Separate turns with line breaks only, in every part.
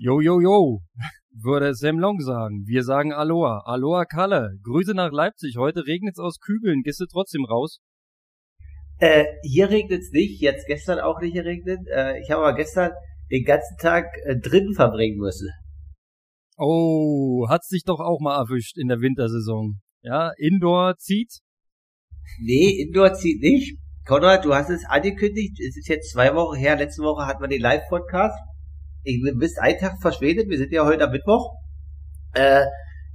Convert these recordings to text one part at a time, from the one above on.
Jo, jo, jo, würde Sam Long sagen. Wir sagen Aloha. Aloha Kalle. Grüße nach Leipzig. Heute regnet's aus Kübeln. Gehst du trotzdem raus?
Äh, hier regnet's nicht. Jetzt gestern auch nicht geregnet. Äh, ich habe aber gestern den ganzen Tag äh, drinnen verbringen müssen.
Oh, hat's dich doch auch mal erwischt in der Wintersaison. Ja, Indoor zieht?
Nee, Indoor zieht nicht. Konrad, du hast es angekündigt. Es ist jetzt zwei Wochen her. Letzte Woche hatten wir den Live-Podcast. Ich bist einen Tag verschwindet. Wir sind ja heute am Mittwoch. Äh,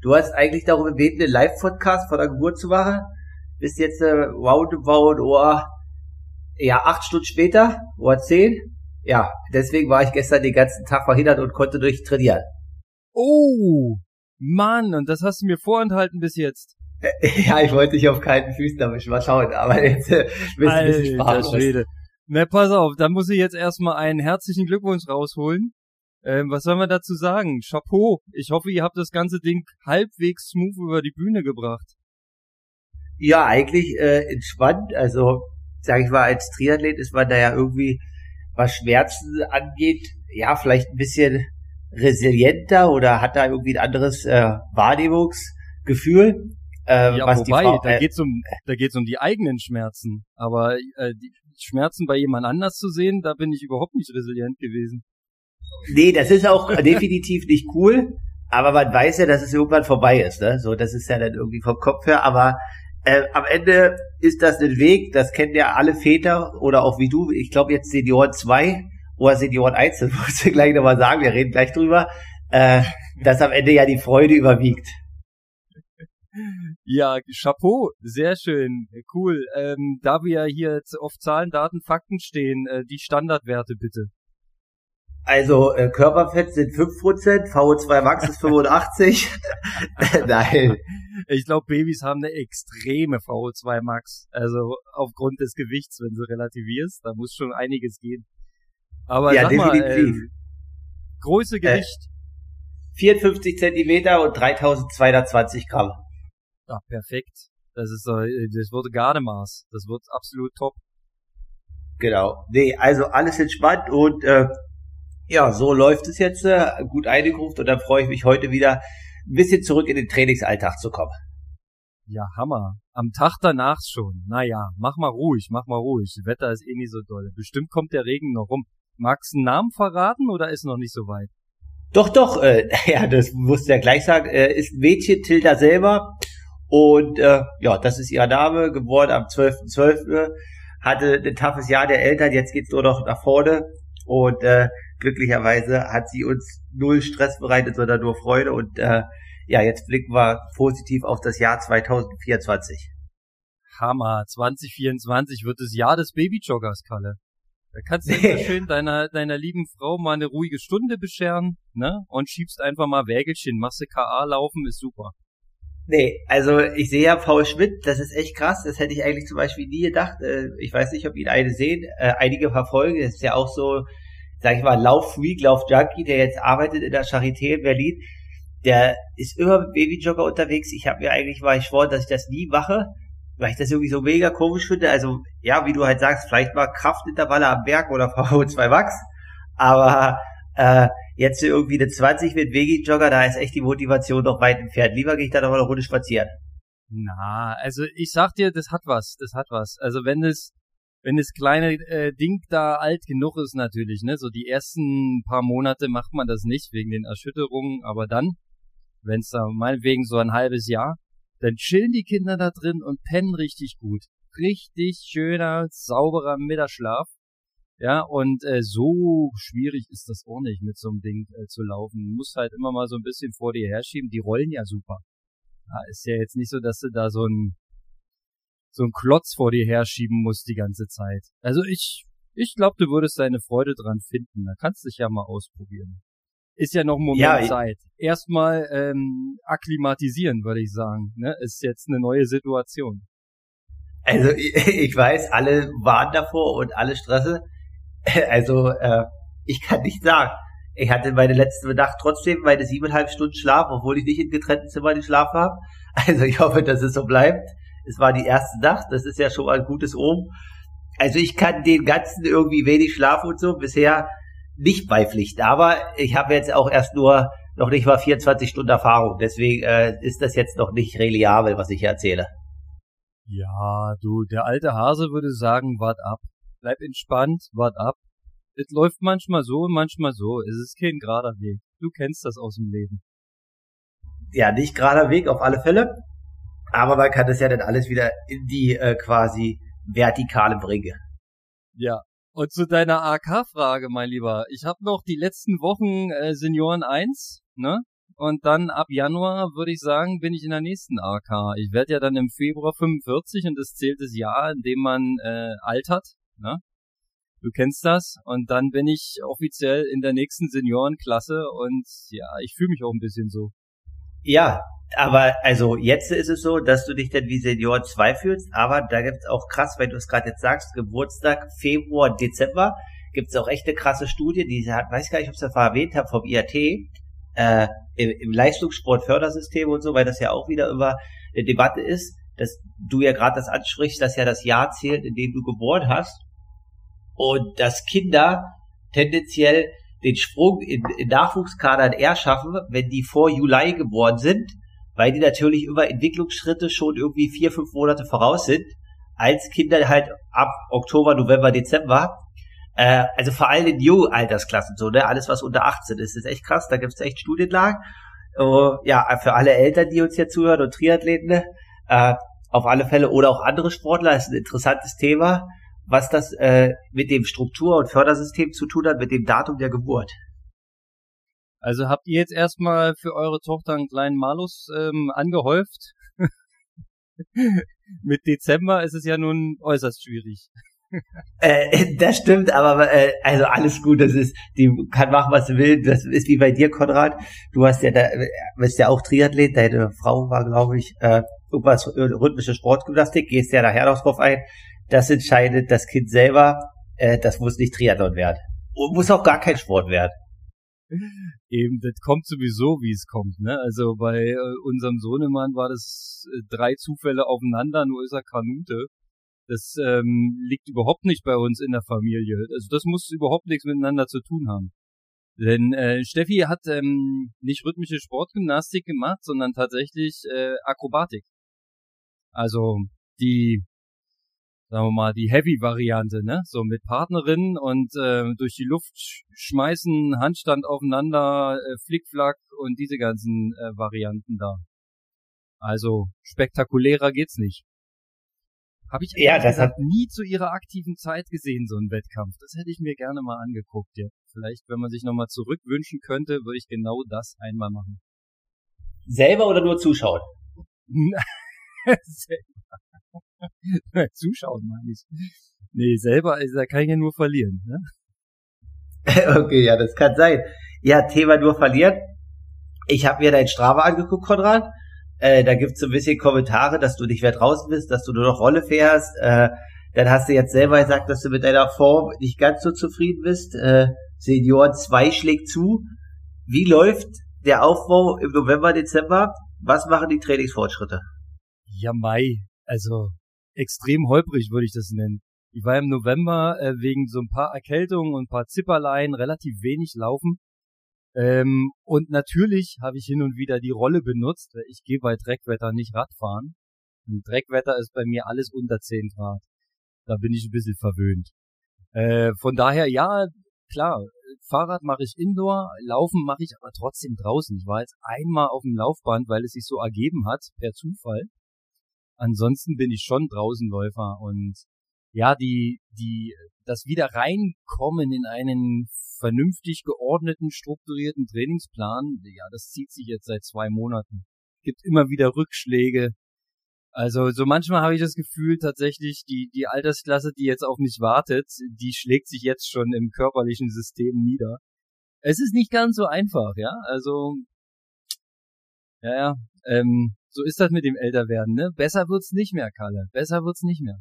du hast eigentlich darum gebeten, den Live-Podcast vor der Geburt zu machen. Bist jetzt äh, roundabout, oh, ja, acht Stunden später, oder zehn. Ja, deswegen war ich gestern den ganzen Tag verhindert und konnte durch trainieren.
Oh, Mann, und das hast du mir vorenthalten bis jetzt.
Ja, ich wollte dich auf keinen Füßen damit mal schauen, aber jetzt äh, bist ein bisschen
Schwede. Na, pass auf, da muss ich jetzt erstmal einen herzlichen Glückwunsch rausholen. Ähm, was soll man dazu sagen? Chapeau. Ich hoffe, ihr habt das ganze Ding halbwegs smooth über die Bühne gebracht.
Ja, eigentlich äh, entspannt. Also, sag ich mal, als Triathlet ist man da ja irgendwie, was Schmerzen angeht, ja, vielleicht ein bisschen resilienter oder hat da irgendwie ein anderes äh, Wahrnehmungsgefühl.
Äh, ja, was wobei, die Frau, äh, da geht's um, da geht's um die eigenen Schmerzen. Aber äh, die Schmerzen bei jemand anders zu sehen, da bin ich überhaupt nicht resilient gewesen.
Nee, das ist auch definitiv nicht cool. Aber man weiß ja, dass es irgendwann vorbei ist. Ne? So, das ist ja dann irgendwie vom Kopf her. Aber äh, am Ende ist das ein Weg, das kennen ja alle Väter oder auch wie du, ich glaube jetzt Senioren 2 Senioren 1, das musst du gleich nochmal sagen, wir reden gleich drüber, äh, dass am Ende ja die Freude überwiegt.
Ja, Chapeau, sehr schön, cool. Ähm, da wir hier jetzt auf Zahlen, Daten, Fakten stehen, äh, die Standardwerte bitte.
Also äh, Körperfett sind 5%, VO2 Max ist 85. Nein.
Ich glaube, Babys haben eine extreme VO2 Max. Also aufgrund des Gewichts, wenn du relativierst, da muss schon einiges gehen. Aber ja, sag definitiv. mal, äh, Größe, Gewicht.
Äh, 54 Zentimeter und 3220 Gramm.
Ja, perfekt. Das ist äh, das wurde Gardemaß. Das wird absolut top.
Genau. Nee, also alles entspannt und äh, ja, so läuft es jetzt äh, gut eingegruft und dann freue ich mich heute wieder ein bisschen zurück in den Trainingsalltag zu kommen.
Ja, Hammer. Am Tag danach schon. Naja, mach mal ruhig, mach mal ruhig. Das Wetter ist eh nicht so doll. Bestimmt kommt der Regen noch rum. Magst du einen Namen verraten oder ist noch nicht so weit?
Doch, doch, äh, ja, das musste ja gleich sagen. Äh, ist Mädchen, Tilda selber. Und äh, ja, das ist ihr Name, geboren am 12.12. .12., hatte ein toughes Jahr der Eltern, jetzt geht's nur noch nach vorne. Und äh, glücklicherweise hat sie uns null Stress bereitet, sondern nur Freude. Und äh, ja, jetzt blicken wir positiv auf das Jahr 2024.
Hammer, 2024 wird das Jahr des Babyjoggers, Kalle. Da kannst du nee. schön deiner, deiner lieben Frau mal eine ruhige Stunde bescheren, ne? Und schiebst einfach mal Wägelchen, du KA laufen, ist super.
Nee, also ich sehe ja Paul Schmidt, das ist echt krass, das hätte ich eigentlich zum Beispiel nie gedacht. Äh, ich weiß nicht, ob ihn eine sehen, äh, einige verfolgen, das ist ja auch so, sag ich mal, Lauffreak, Laufjunkie, der jetzt arbeitet in der Charité in Berlin, der ist immer mit Babyjogger unterwegs. Ich habe mir eigentlich mal geschworen, dass ich das nie mache, weil ich das irgendwie so mega komisch finde. Also, ja, wie du halt sagst, vielleicht mal Kraftintervalle am Berg oder VO2 Max, aber äh, jetzt irgendwie eine 20 mit Vegi-Jogger, da ist echt die Motivation noch weit entfernt. Lieber gehe ich da noch mal eine Runde spazieren.
Na, also ich sag dir, das hat was, das hat was. Also wenn es wenn das kleine äh, Ding da alt genug ist natürlich, ne, so die ersten paar Monate macht man das nicht wegen den Erschütterungen, aber dann, wenn es da meinetwegen so ein halbes Jahr, dann chillen die Kinder da drin und pennen richtig gut. Richtig schöner, sauberer Mittagsschlaf. Ja, und äh, so schwierig ist das auch nicht, mit so einem Ding äh, zu laufen. Du musst halt immer mal so ein bisschen vor dir herschieben. Die rollen ja super. Ja, ist ja jetzt nicht so, dass du da so ein so ein Klotz vor dir herschieben musst die ganze Zeit. Also ich, ich glaube, du würdest deine Freude dran finden. Da kannst du dich ja mal ausprobieren. Ist ja noch ein Moment ja, Zeit. Erstmal ähm, akklimatisieren, würde ich sagen. Ne? Ist jetzt eine neue Situation.
Also ich weiß, alle waren davor und alle Stresse. Also äh, ich kann nicht sagen. Ich hatte meine letzte Nacht trotzdem meine siebeneinhalb Stunden Schlaf, obwohl ich nicht in getrennten Zimmern geschlafen habe. Also ich hoffe, dass es so bleibt. Es war die erste Nacht, das ist ja schon mal ein gutes Ohm. Also ich kann den ganzen irgendwie wenig Schlaf und so bisher nicht beipflichten. Aber ich habe jetzt auch erst nur noch nicht mal 24 Stunden Erfahrung. Deswegen äh, ist das jetzt noch nicht reliabel, was ich hier erzähle.
Ja, du, der alte Hase würde sagen, wart ab. Bleib entspannt, wart ab. Es läuft manchmal so manchmal so. Es ist kein gerader Weg. Du kennst das aus dem Leben.
Ja, nicht gerader Weg auf alle Fälle. Aber man kann das ja dann alles wieder in die äh, quasi vertikale bringen.
Ja. Und zu deiner AK-Frage, mein Lieber. Ich habe noch die letzten Wochen äh, Senioren 1, ne? Und dann ab Januar würde ich sagen, bin ich in der nächsten AK. Ich werde ja dann im Februar 45 und das zählt das Jahr, in dem man äh, altert. Ne? Du kennst das. Und dann bin ich offiziell in der nächsten Seniorenklasse und ja, ich fühle mich auch ein bisschen so.
Ja, aber also jetzt ist es so, dass du dich dann wie Senior 2 fühlst, aber da gibt's auch krass, wenn du es gerade jetzt sagst, Geburtstag Februar, Dezember, gibt's auch echt eine krasse Studie, die hat, weiß gar nicht, ob ich das erwähnt habe, vom IAT, äh, im, im Leistungssportfördersystem und so, weil das ja auch wieder über eine Debatte ist, dass du ja gerade das ansprichst, dass ja das Jahr zählt, in dem du geboren hast. Und dass Kinder tendenziell den Sprung in, in Nachwuchskadern eher schaffen, wenn die vor Juli geboren sind, weil die natürlich über Entwicklungsschritte schon irgendwie vier, fünf Monate voraus sind, als Kinder halt ab Oktober, November, Dezember. Äh, also vor allem in Jung-Altersklassen so, ne? Alles, was unter 18 ist, ist echt krass. Da gibt's echt Studienlagen. Uh, ja, für alle Eltern, die uns hier zuhören und Triathleten, ne? äh, auf alle Fälle oder auch andere Sportler, ist ein interessantes Thema, was das äh, mit dem Struktur- und Fördersystem zu tun hat, mit dem Datum der Geburt.
Also habt ihr jetzt erstmal für eure Tochter einen kleinen Malus ähm, angehäuft? Mit Dezember ist es ja nun äußerst schwierig.
äh, das stimmt, aber äh, also alles gut, das ist, die kann machen, was sie will. Das ist wie bei dir, Konrad. Du hast ja da, bist ja auch Triathlet, deine Frau war, glaube ich, äh, irgendwas äh, rhythmische Sportgymnastik, gehst ja nachher noch drauf ein. Das entscheidet das Kind selber, äh, das muss nicht Triathlon werden. Und muss auch gar kein Sport werden.
Eben, das kommt sowieso, wie es kommt. Ne? Also bei äh, unserem Sohnemann war das äh, drei Zufälle aufeinander, nur ist er Kanute. Das ähm, liegt überhaupt nicht bei uns in der Familie. Also das muss überhaupt nichts miteinander zu tun haben. Denn äh, Steffi hat ähm, nicht rhythmische Sportgymnastik gemacht, sondern tatsächlich äh, Akrobatik. Also die sagen wir mal, die Heavy-Variante, ne? So mit Partnerin und äh, durch die Luft schmeißen, Handstand aufeinander, äh, Flickflack und diese ganzen äh, Varianten da. Also spektakulärer geht's nicht. Habe ich ja, das hat nie zu ihrer aktiven Zeit gesehen, so ein Wettkampf. Das hätte ich mir gerne mal angeguckt, ja. Vielleicht, wenn man sich nochmal zurückwünschen könnte, würde ich genau das einmal machen.
Selber oder nur zuschauen?
Zuschauen meine ich. Nee, selber, also, da kann ich ja nur verlieren. Ne?
okay, ja, das kann sein. Ja, Thema nur verlieren. Ich habe mir dein Strava angeguckt, Konrad. Äh, da gibt's so ein bisschen Kommentare, dass du nicht mehr draußen bist, dass du nur noch Rolle fährst. Äh, dann hast du jetzt selber gesagt, dass du mit deiner Form nicht ganz so zufrieden bist. Äh, Senior 2 schlägt zu. Wie läuft der Aufbau im November, Dezember? Was machen die Trainingsfortschritte?
Ja, Mai. Also extrem holprig, würde ich das nennen. Ich war im November äh, wegen so ein paar Erkältungen und ein paar Zipperleien relativ wenig laufen. Ähm, und natürlich habe ich hin und wieder die Rolle benutzt. Ich gehe bei Dreckwetter nicht Radfahren. Und Dreckwetter ist bei mir alles unter 10 Grad. Da bin ich ein bisschen verwöhnt. Äh, von daher, ja, klar, Fahrrad mache ich indoor, Laufen mache ich aber trotzdem draußen. Ich war jetzt einmal auf dem Laufband, weil es sich so ergeben hat, per Zufall ansonsten bin ich schon Draußenläufer und ja, die, die, das wieder reinkommen in einen vernünftig geordneten, strukturierten Trainingsplan, ja, das zieht sich jetzt seit zwei Monaten. Gibt immer wieder Rückschläge. Also so manchmal habe ich das Gefühl tatsächlich, die, die Altersklasse, die jetzt auf mich wartet, die schlägt sich jetzt schon im körperlichen System nieder. Es ist nicht ganz so einfach, ja. Also ja, ja. Ähm, so ist das mit dem Älterwerden, ne? Besser wird's nicht mehr, Kalle. Besser wird's nicht mehr.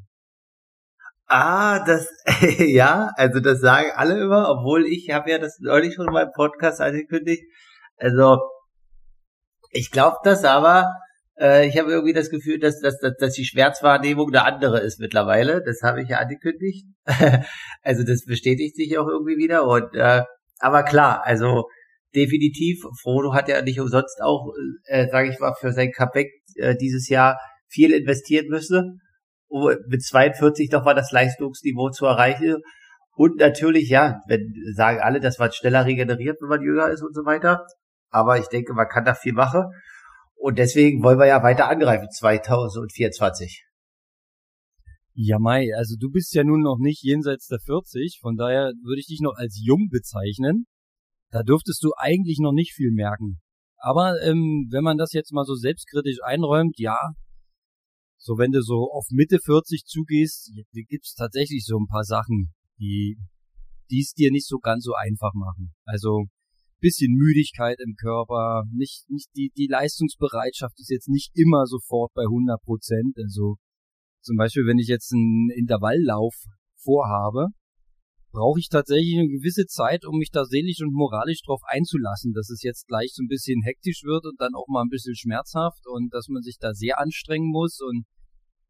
Ah, das, ja, also das sagen alle immer, obwohl ich habe ja das neulich schon in meinem Podcast angekündigt. Also, ich glaube das aber, Äh, ich habe irgendwie das Gefühl, dass, dass, dass, dass die Schmerzwahrnehmung eine andere ist mittlerweile. Das habe ich ja angekündigt. also das bestätigt sich auch irgendwie wieder. Und äh, aber klar, also definitiv, Frodo hat ja nicht umsonst auch, äh, sage ich mal, für sein Comeback äh, dieses Jahr viel investieren müssen, um mit 42 doch mal das Leistungsniveau zu erreichen. Und natürlich, ja, wenn sagen alle, dass man schneller regeneriert, wenn man jünger ist und so weiter. Aber ich denke, man kann da viel machen. Und deswegen wollen wir ja weiter angreifen, 2024.
Ja, Mai, also du bist ja nun noch nicht jenseits der 40, von daher würde ich dich noch als jung bezeichnen. Da dürftest du eigentlich noch nicht viel merken. Aber ähm, wenn man das jetzt mal so selbstkritisch einräumt, ja, so wenn du so auf Mitte 40 zugehst, gibt's tatsächlich so ein paar Sachen, die dies dir nicht so ganz so einfach machen. Also bisschen Müdigkeit im Körper, nicht, nicht die, die Leistungsbereitschaft ist jetzt nicht immer sofort bei 100 Prozent. Also zum Beispiel, wenn ich jetzt einen Intervalllauf vorhabe, brauche ich tatsächlich eine gewisse Zeit, um mich da seelisch und moralisch drauf einzulassen, dass es jetzt gleich so ein bisschen hektisch wird und dann auch mal ein bisschen schmerzhaft und dass man sich da sehr anstrengen muss und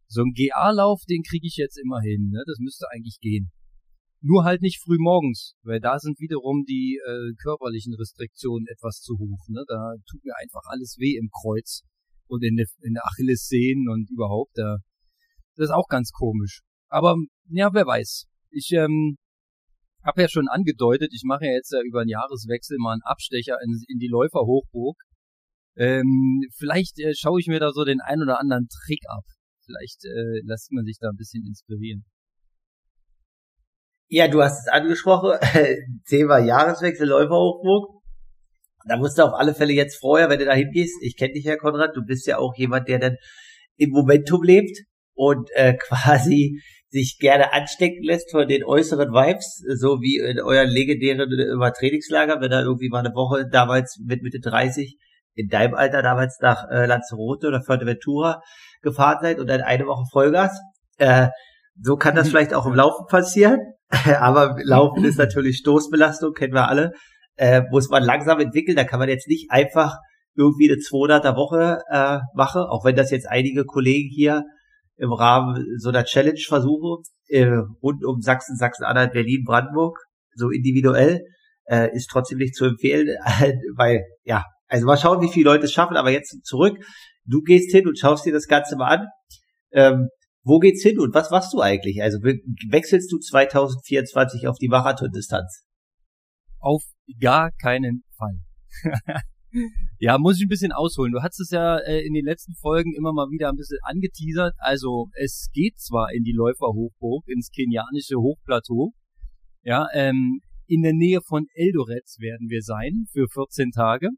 so ein GA-Lauf, den kriege ich jetzt immer hin, ne? Das müsste eigentlich gehen. Nur halt nicht früh morgens, weil da sind wiederum die äh, körperlichen Restriktionen etwas zu hoch. Ne? Da tut mir einfach alles weh im Kreuz und in der, in der Achillessehnen und überhaupt. Da, das ist auch ganz komisch. Aber ja, wer weiß. Ich ähm, habe ja schon angedeutet, ich mache ja jetzt ja über einen Jahreswechsel mal einen Abstecher in, in die Läuferhochburg. Ähm, vielleicht äh, schaue ich mir da so den ein oder anderen Trick ab. Vielleicht äh, lässt man sich da ein bisschen inspirieren.
Ja, du hast es angesprochen, Thema Jahreswechsel Läuferhochburg. Da musst du auf alle Fälle jetzt vorher, wenn du da hingehst, ich kenne dich ja, Konrad, du bist ja auch jemand, der dann im Momentum lebt und äh, quasi sich gerne anstecken lässt von den äußeren Vibes, so wie in euren legendären Trainingslager, wenn da irgendwie mal eine Woche damals mit Mitte 30 in deinem Alter damals nach äh, Lanzarote oder Fuerteventura gefahren seid und dann eine Woche Vollgas. Äh, so kann das mhm. vielleicht auch im Laufen passieren. Aber Laufen ist natürlich Stoßbelastung, kennen wir alle. Äh, muss man langsam entwickeln. Da kann man jetzt nicht einfach irgendwie eine 200er Woche äh, machen, auch wenn das jetzt einige Kollegen hier im Rahmen so einer Challenge versuchen, äh, rund um Sachsen, Sachsen-Anhalt, Berlin, Brandenburg, so individuell, äh, ist trotzdem nicht zu empfehlen, weil, ja, also mal schauen, wie viele Leute es schaffen, aber jetzt zurück. Du gehst hin und schaust dir das Ganze mal an. Ähm, wo geht's hin und was machst du eigentlich? Also wechselst du 2024 auf die Marathondistanz?
Auf gar keinen Fall. ja, muss ich ein bisschen ausholen. Du hast es ja äh, in den letzten Folgen immer mal wieder ein bisschen angeteasert. Also es geht zwar in die Läuferhochburg, ins kenianische Hochplateau. Ja, ähm, in der Nähe von Eldoret werden wir sein für 14 Tage.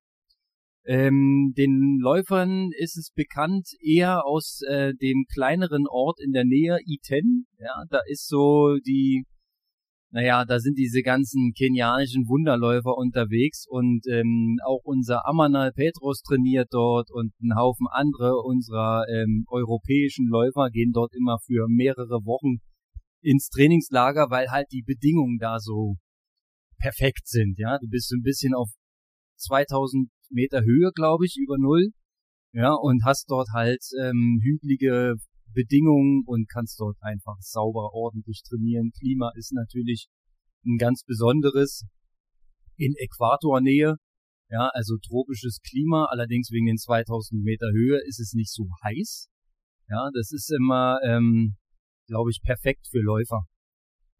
Ähm, den Läufern ist es bekannt eher aus äh, dem kleineren Ort in der Nähe, Iten. Ja, da ist so die, naja, da sind diese ganzen kenianischen Wunderläufer unterwegs und ähm, auch unser Amanal Petros trainiert dort und ein Haufen andere unserer ähm, europäischen Läufer gehen dort immer für mehrere Wochen ins Trainingslager, weil halt die Bedingungen da so perfekt sind. Ja, du bist so ein bisschen auf 2000 Meter Höhe, glaube ich, über Null. Ja, und hast dort halt ähm, hügelige Bedingungen und kannst dort einfach sauber, ordentlich trainieren. Klima ist natürlich ein ganz besonderes in Äquatornähe. Ja, also tropisches Klima, allerdings wegen den 2000 Meter Höhe ist es nicht so heiß. Ja, das ist immer, ähm, glaube ich, perfekt für Läufer.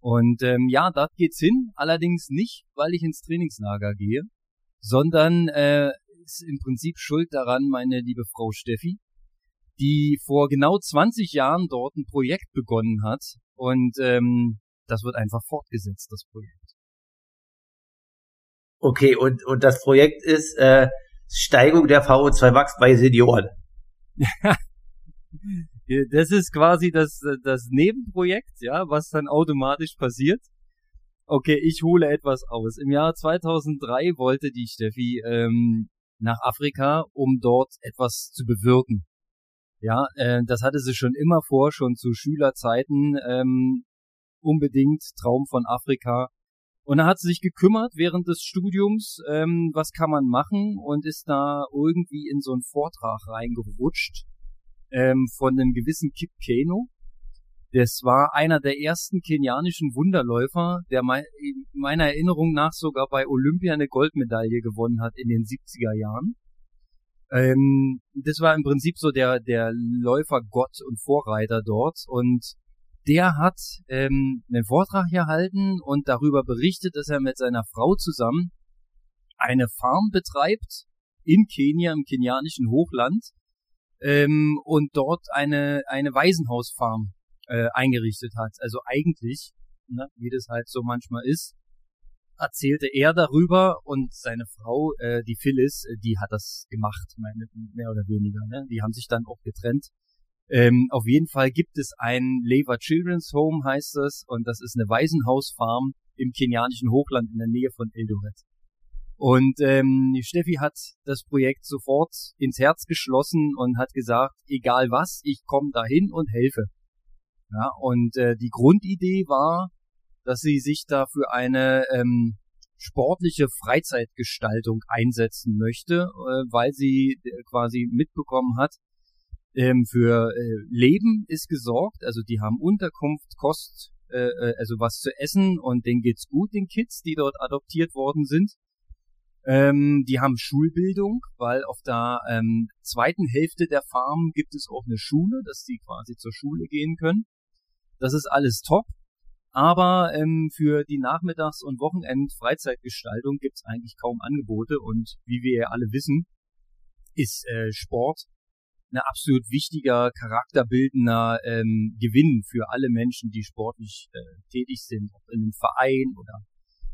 Und ähm, ja, da geht's hin, allerdings nicht, weil ich ins Trainingslager gehe, sondern äh, ist im Prinzip schuld daran meine liebe Frau Steffi, die vor genau 20 Jahren dort ein Projekt begonnen hat und ähm, das wird einfach fortgesetzt, das Projekt.
Okay, und, und das Projekt ist äh, Steigung der VO2 Max bei Senioren.
das ist quasi das, das Nebenprojekt, ja, was dann automatisch passiert. Okay, ich hole etwas aus. Im Jahr 2003 wollte die Steffi ähm, nach Afrika, um dort etwas zu bewirken. Ja, äh, das hatte sie schon immer vor, schon zu Schülerzeiten ähm, unbedingt Traum von Afrika, Und er hat sich gekümmert während des Studiums, ähm, was kann man machen und ist da irgendwie in so einen Vortrag reingerutscht ähm, von einem gewissen Kip Keno. Das war einer der ersten kenianischen Wunderläufer, der me meiner Erinnerung nach sogar bei Olympia eine Goldmedaille gewonnen hat in den 70er Jahren. Ähm, das war im Prinzip so der, der Läufergott und Vorreiter dort und der hat ähm, einen Vortrag gehalten und darüber berichtet, dass er mit seiner Frau zusammen eine Farm betreibt in Kenia, im kenianischen Hochland ähm, und dort eine, eine Waisenhausfarm äh, eingerichtet hat. Also eigentlich, ne, wie das halt so manchmal ist, erzählte er darüber und seine Frau, äh, die Phyllis, äh, die hat das gemacht, meine, mehr oder weniger. Ne? Die haben sich dann auch getrennt. Ähm, auf jeden Fall gibt es ein Lever Children's Home, heißt es, und das ist eine Waisenhausfarm im kenianischen Hochland in der Nähe von Eldoret. Und ähm, Steffi hat das Projekt sofort ins Herz geschlossen und hat gesagt, egal was, ich komme dahin und helfe. Ja, und äh, die Grundidee war, dass sie sich da für eine ähm, sportliche Freizeitgestaltung einsetzen möchte, äh, weil sie äh, quasi mitbekommen hat, ähm, für äh, Leben ist gesorgt, also die haben Unterkunft, Kost, äh, äh, also was zu essen und denen geht's gut, den Kids, die dort adoptiert worden sind. Ähm, die haben Schulbildung, weil auf der ähm, zweiten Hälfte der Farm gibt es auch eine Schule, dass die quasi zur Schule gehen können. Das ist alles top. Aber ähm, für die Nachmittags- und Wochenend-Freizeitgestaltung gibt es eigentlich kaum Angebote. Und wie wir ja alle wissen, ist äh, Sport ein absolut wichtiger, charakterbildender ähm, Gewinn für alle Menschen, die sportlich äh, tätig sind, ob in einem Verein oder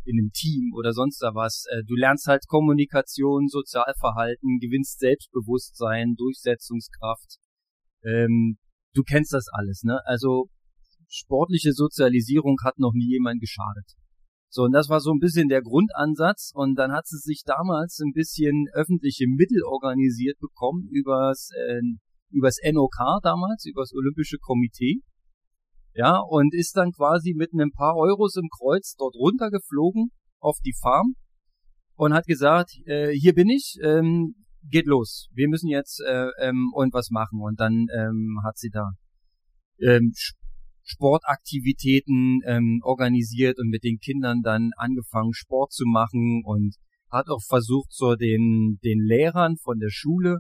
in einem Team oder sonst da was. Äh, du lernst halt Kommunikation, Sozialverhalten, gewinnst Selbstbewusstsein, Durchsetzungskraft. Ähm, du kennst das alles, ne? Also sportliche Sozialisierung hat noch nie jemand geschadet. So, und das war so ein bisschen der Grundansatz. Und dann hat sie sich damals ein bisschen öffentliche Mittel organisiert bekommen übers, äh, übers NOK damals, übers Olympische Komitee. Ja, und ist dann quasi mit ein paar Euros im Kreuz dort runtergeflogen auf die Farm und hat gesagt, äh, hier bin ich, ähm, geht los. Wir müssen jetzt äh, ähm, und was machen. Und dann ähm, hat sie da ähm, Sportaktivitäten ähm, organisiert und mit den Kindern dann angefangen, Sport zu machen und hat auch versucht, so den, den Lehrern von der Schule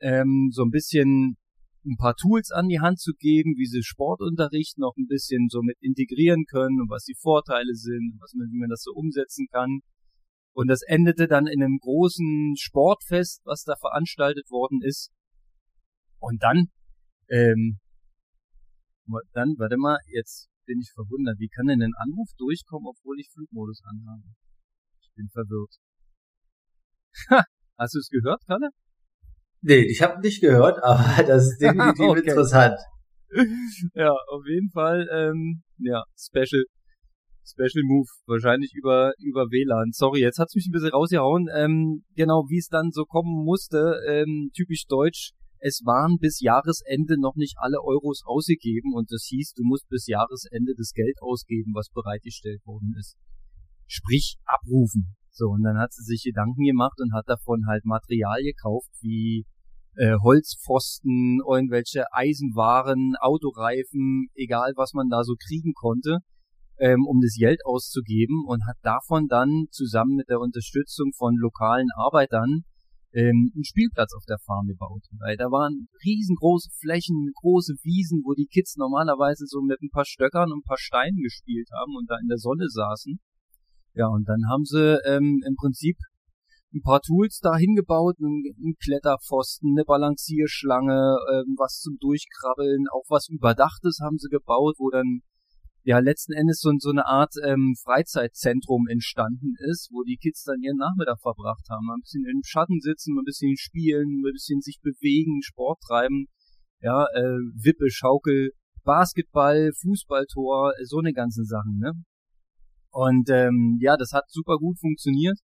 ähm, so ein bisschen ein paar Tools an die Hand zu geben, wie sie Sportunterricht noch ein bisschen so mit integrieren können und was die Vorteile sind, was man, wie man das so umsetzen kann. Und das endete dann in einem großen Sportfest, was da veranstaltet worden ist. Und dann ähm, dann, warte mal, jetzt bin ich verwundert. Wie kann denn ein Anruf durchkommen, obwohl ich Flugmodus anhabe? Ich bin verwirrt. Hast du es gehört, Kalle?
Nee, ich habe nicht gehört, aber das ist definitiv okay. interessant.
Ja, auf jeden Fall, ähm, ja, Special, Special Move, wahrscheinlich über über WLAN. Sorry, jetzt hat's mich ein bisschen rausgehauen. Ähm, genau, wie es dann so kommen musste, ähm, typisch deutsch es waren bis Jahresende noch nicht alle Euros ausgegeben und das hieß, du musst bis Jahresende das Geld ausgeben, was bereitgestellt worden ist. Sprich, abrufen. So, und dann hat sie sich Gedanken gemacht und hat davon halt Material gekauft, wie äh, Holzpfosten, irgendwelche Eisenwaren, Autoreifen, egal was man da so kriegen konnte, ähm, um das Geld auszugeben und hat davon dann zusammen mit der Unterstützung von lokalen Arbeitern ähm, einen Spielplatz auf der Farm gebaut. Weil da waren riesengroße Flächen, große Wiesen, wo die Kids normalerweise so mit ein paar Stöckern und ein paar Steinen gespielt haben und da in der Sonne saßen. Ja, und dann haben sie ähm, im Prinzip ein paar Tools da hingebaut, ein, ein Kletterpfosten, eine Balancierschlange, ähm, was zum Durchkrabbeln, auch was Überdachtes haben sie gebaut, wo dann ja letzten Endes so, so eine Art ähm, Freizeitzentrum entstanden ist, wo die Kids dann ihren Nachmittag verbracht haben. Ein bisschen im Schatten sitzen, ein bisschen spielen, ein bisschen sich bewegen, Sport treiben, ja, äh, Wippe, Schaukel, Basketball, Fußballtor, so eine ganzen Sachen, ne? Und ähm, ja, das hat super gut funktioniert.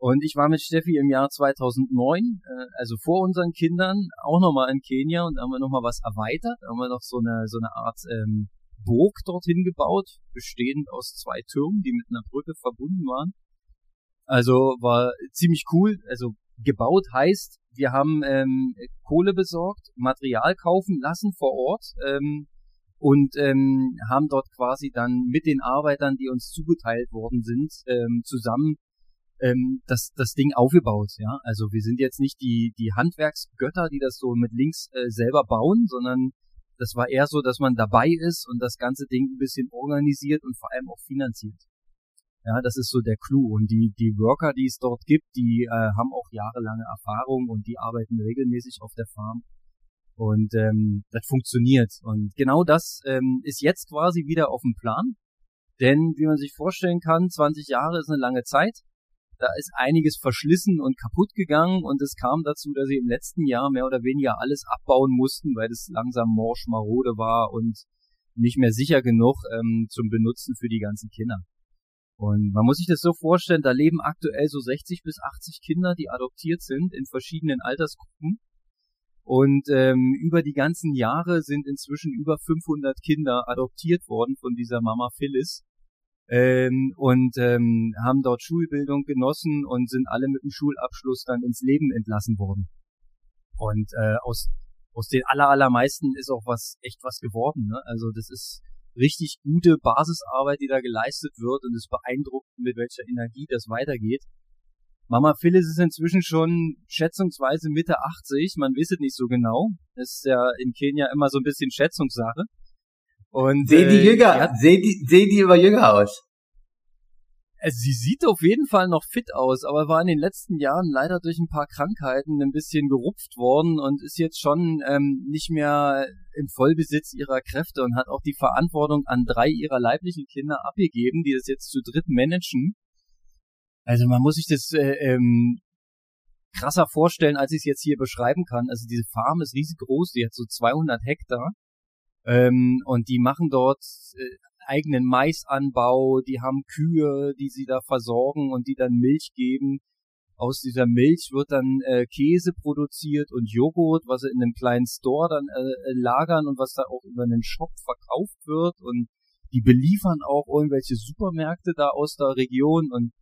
Und ich war mit Steffi im Jahr 2009, äh, also vor unseren Kindern, auch nochmal in Kenia und haben wir nochmal was erweitert, haben wir noch so eine so eine Art ähm, Burg dorthin gebaut, bestehend aus zwei Türmen, die mit einer Brücke verbunden waren. Also war ziemlich cool. Also gebaut heißt, wir haben ähm, Kohle besorgt, Material kaufen lassen vor Ort ähm, und ähm, haben dort quasi dann mit den Arbeitern, die uns zugeteilt worden sind, ähm, zusammen ähm, das, das Ding aufgebaut. Ja, also wir sind jetzt nicht die die Handwerksgötter, die das so mit links äh, selber bauen, sondern das war eher so, dass man dabei ist und das ganze Ding ein bisschen organisiert und vor allem auch finanziert. Ja, das ist so der Clou. Und die, die Worker, die es dort gibt, die äh, haben auch jahrelange Erfahrung und die arbeiten regelmäßig auf der Farm. Und ähm, das funktioniert. Und genau das ähm, ist jetzt quasi wieder auf dem Plan. Denn wie man sich vorstellen kann, 20 Jahre ist eine lange Zeit. Da ist einiges verschlissen und kaputt gegangen und es kam dazu, dass sie im letzten Jahr mehr oder weniger alles abbauen mussten, weil es langsam morsch marode war und nicht mehr sicher genug ähm, zum Benutzen für die ganzen Kinder. Und man muss sich das so vorstellen, da leben aktuell so 60 bis 80 Kinder, die adoptiert sind in verschiedenen Altersgruppen. Und ähm, über die ganzen Jahre sind inzwischen über 500 Kinder adoptiert worden von dieser Mama Phyllis ähm, und ähm, haben dort Schulbildung genossen und sind alle mit dem Schulabschluss dann ins Leben entlassen worden. Und äh, aus aus den aller, allermeisten ist auch was echt was geworden. Ne? Also das ist richtig gute Basisarbeit, die da geleistet wird und es beeindruckt, mit welcher Energie das weitergeht. Mama Phyllis ist inzwischen schon schätzungsweise Mitte 80, man weiß es nicht so genau. Das ist ja in Kenia immer so ein bisschen Schätzungssache.
Und, sehen die äh, jünger, sehen die, sehen die immer jünger aus?
Also sie sieht auf jeden Fall noch fit aus, aber war in den letzten Jahren leider durch ein paar Krankheiten ein bisschen gerupft worden und ist jetzt schon ähm, nicht mehr im Vollbesitz ihrer Kräfte und hat auch die Verantwortung an drei ihrer leiblichen Kinder abgegeben, die das jetzt zu dritt managen. Also man muss sich das äh, ähm, krasser vorstellen, als ich es jetzt hier beschreiben kann. Also diese Farm ist riesig groß, die hat so 200 Hektar ähm, und die machen dort äh, eigenen Maisanbau, die haben Kühe, die sie da versorgen und die dann Milch geben. Aus dieser Milch wird dann äh, Käse produziert und Joghurt, was sie in einem kleinen Store dann äh, lagern und was da auch über einen Shop verkauft wird und die beliefern auch irgendwelche Supermärkte da aus der Region und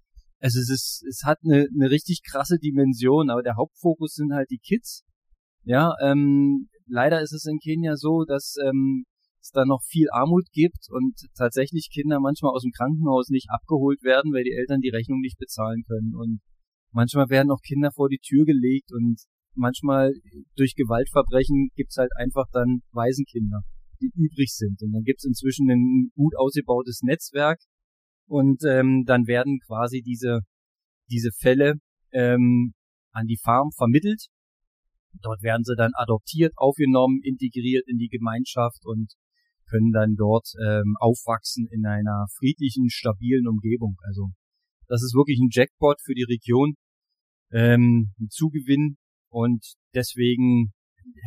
also es ist, es hat eine, eine richtig krasse Dimension, aber der Hauptfokus sind halt die Kids. Ja, ähm, leider ist es in Kenia so, dass ähm, es da noch viel Armut gibt und tatsächlich Kinder manchmal aus dem Krankenhaus nicht abgeholt werden, weil die Eltern die Rechnung nicht bezahlen können. Und manchmal werden auch Kinder vor die Tür gelegt und manchmal durch Gewaltverbrechen gibt's halt einfach dann Waisenkinder, die übrig sind. Und dann gibt's inzwischen ein gut ausgebautes Netzwerk und ähm, dann werden quasi diese, diese Fälle ähm, an die Farm vermittelt. Dort werden sie dann adoptiert, aufgenommen, integriert in die Gemeinschaft und können dann dort ähm, aufwachsen in einer friedlichen, stabilen Umgebung. Also das ist wirklich ein Jackpot für die Region, ähm, ein Zugewinn und deswegen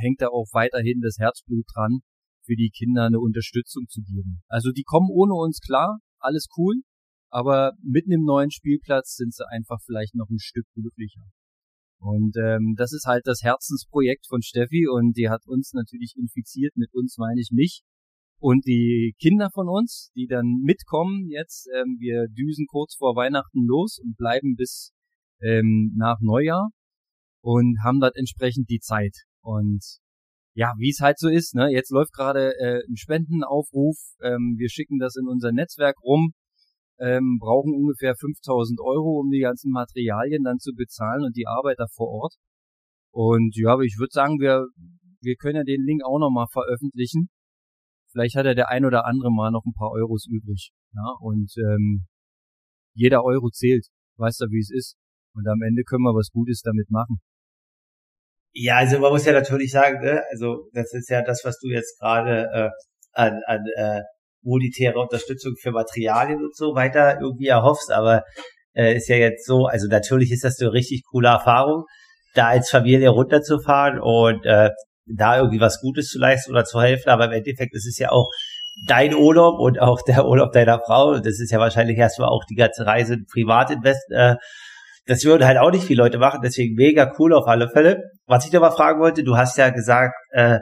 hängt da auch weiterhin das Herzblut dran, für die Kinder eine Unterstützung zu geben. Also die kommen ohne uns klar, alles cool, aber mitten im neuen Spielplatz sind sie einfach vielleicht noch ein Stück glücklicher. Und ähm, das ist halt das Herzensprojekt von Steffi und die hat uns natürlich infiziert, mit uns meine ich mich, und die Kinder von uns, die dann mitkommen jetzt, ähm, wir düsen kurz vor Weihnachten los und bleiben bis ähm, nach Neujahr und haben dort entsprechend die Zeit. Und ja, wie es halt so ist, ne? Jetzt läuft gerade äh, ein Spendenaufruf. Ähm, wir schicken das in unser Netzwerk rum, ähm, brauchen ungefähr 5000 Euro, um die ganzen Materialien dann zu bezahlen und die Arbeiter vor Ort. Und ja, aber ich würde sagen, wir wir können ja den Link auch nochmal veröffentlichen vielleicht hat er der ein oder andere mal noch ein paar Euros übrig. Ja, und ähm, jeder Euro zählt, weißt du, wie es ist. Und am Ende können wir was Gutes damit machen.
Ja, also man muss ja natürlich sagen, ne, also das ist ja das, was du jetzt gerade äh, an, an äh, monetäre Unterstützung für Materialien und so weiter irgendwie erhoffst, aber äh, ist ja jetzt so, also natürlich ist das eine richtig coole Erfahrung, da als Familie runterzufahren und äh, da irgendwie was Gutes zu leisten oder zu helfen, aber im Endeffekt ist es ja auch dein Urlaub und auch der Urlaub deiner Frau. Das ist ja wahrscheinlich erstmal auch die ganze Reise Privatinvest. Äh, das würden halt auch nicht viele Leute machen, deswegen mega cool auf alle Fälle. Was ich noch mal fragen wollte, du hast ja gesagt, äh,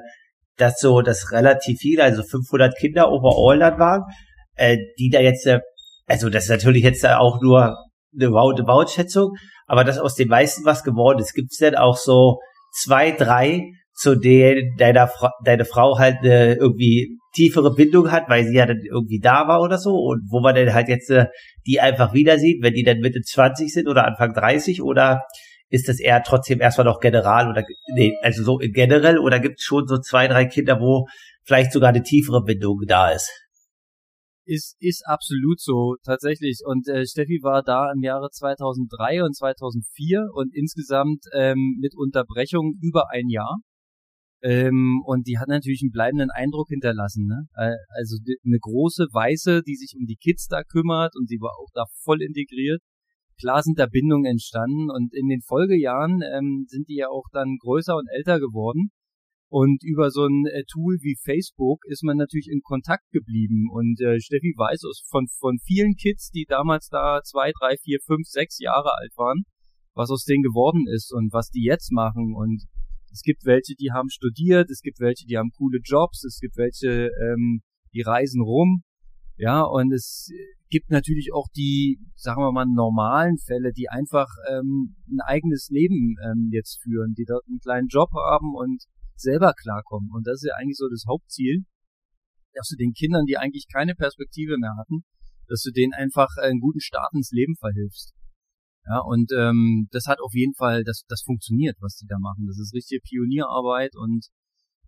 dass so, dass relativ viele, also 500 Kinder overall dann waren, äh, die da jetzt, äh, also das ist natürlich jetzt auch nur eine Roundabout-Schätzung, aber dass aus den meisten was geworden ist. Gibt es denn auch so zwei, drei, zu denen deiner Fra deine Frau halt eine irgendwie tiefere Bindung hat, weil sie ja dann irgendwie da war oder so und wo man dann halt jetzt äh, die einfach wieder sieht, wenn die dann Mitte 20 sind oder Anfang 30 oder ist das eher trotzdem erstmal noch general oder nee, also so generell oder gibt es schon so zwei, drei Kinder, wo vielleicht sogar eine tiefere Bindung da ist?
Ist, ist absolut so, tatsächlich. Und äh, Steffi war da im Jahre 2003 und 2004 und insgesamt ähm, mit Unterbrechung über ein Jahr. Ähm, und die hat natürlich einen bleibenden Eindruck hinterlassen. Ne? Also eine große Weiße, die sich um die Kids da kümmert und sie war auch da voll integriert. Klar sind da Bindungen entstanden und in den Folgejahren ähm, sind die ja auch dann größer und älter geworden. Und über so ein äh, Tool wie Facebook ist man natürlich in Kontakt geblieben. Und äh, Steffi weiß von, von vielen Kids, die damals da zwei, drei, vier, fünf, sechs Jahre alt waren, was aus denen geworden ist und was die jetzt machen. Und es gibt welche, die haben studiert, es gibt welche, die haben coole Jobs, es gibt welche, ähm, die reisen rum. Ja, und es gibt natürlich auch die, sagen wir mal, normalen Fälle, die einfach ähm, ein eigenes Leben ähm, jetzt führen, die dort einen kleinen Job haben und selber klarkommen. Und das ist ja eigentlich so das Hauptziel, dass du den Kindern, die eigentlich keine Perspektive mehr hatten, dass du denen einfach einen guten Start ins Leben verhilfst. Ja, und ähm, das hat auf jeden Fall, das, das funktioniert, was die da machen. Das ist richtige Pionierarbeit und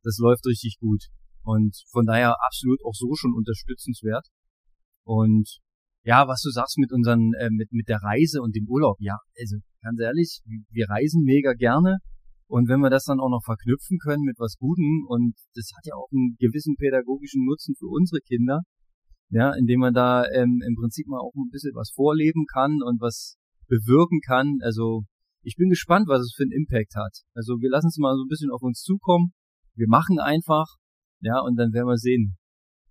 das läuft richtig gut. Und von daher absolut auch so schon unterstützenswert. Und ja, was du sagst mit unseren, äh, mit, mit der Reise und dem Urlaub, ja, also ganz ehrlich, wir reisen mega gerne. Und wenn wir das dann auch noch verknüpfen können mit was Gutem, und das hat ja auch einen gewissen pädagogischen Nutzen für unsere Kinder, ja, indem man da ähm, im Prinzip mal auch ein bisschen was vorleben kann und was bewirken kann. Also ich bin gespannt, was es für einen Impact hat. Also wir lassen es mal so ein bisschen auf uns zukommen. Wir machen einfach, ja, und dann werden wir sehen.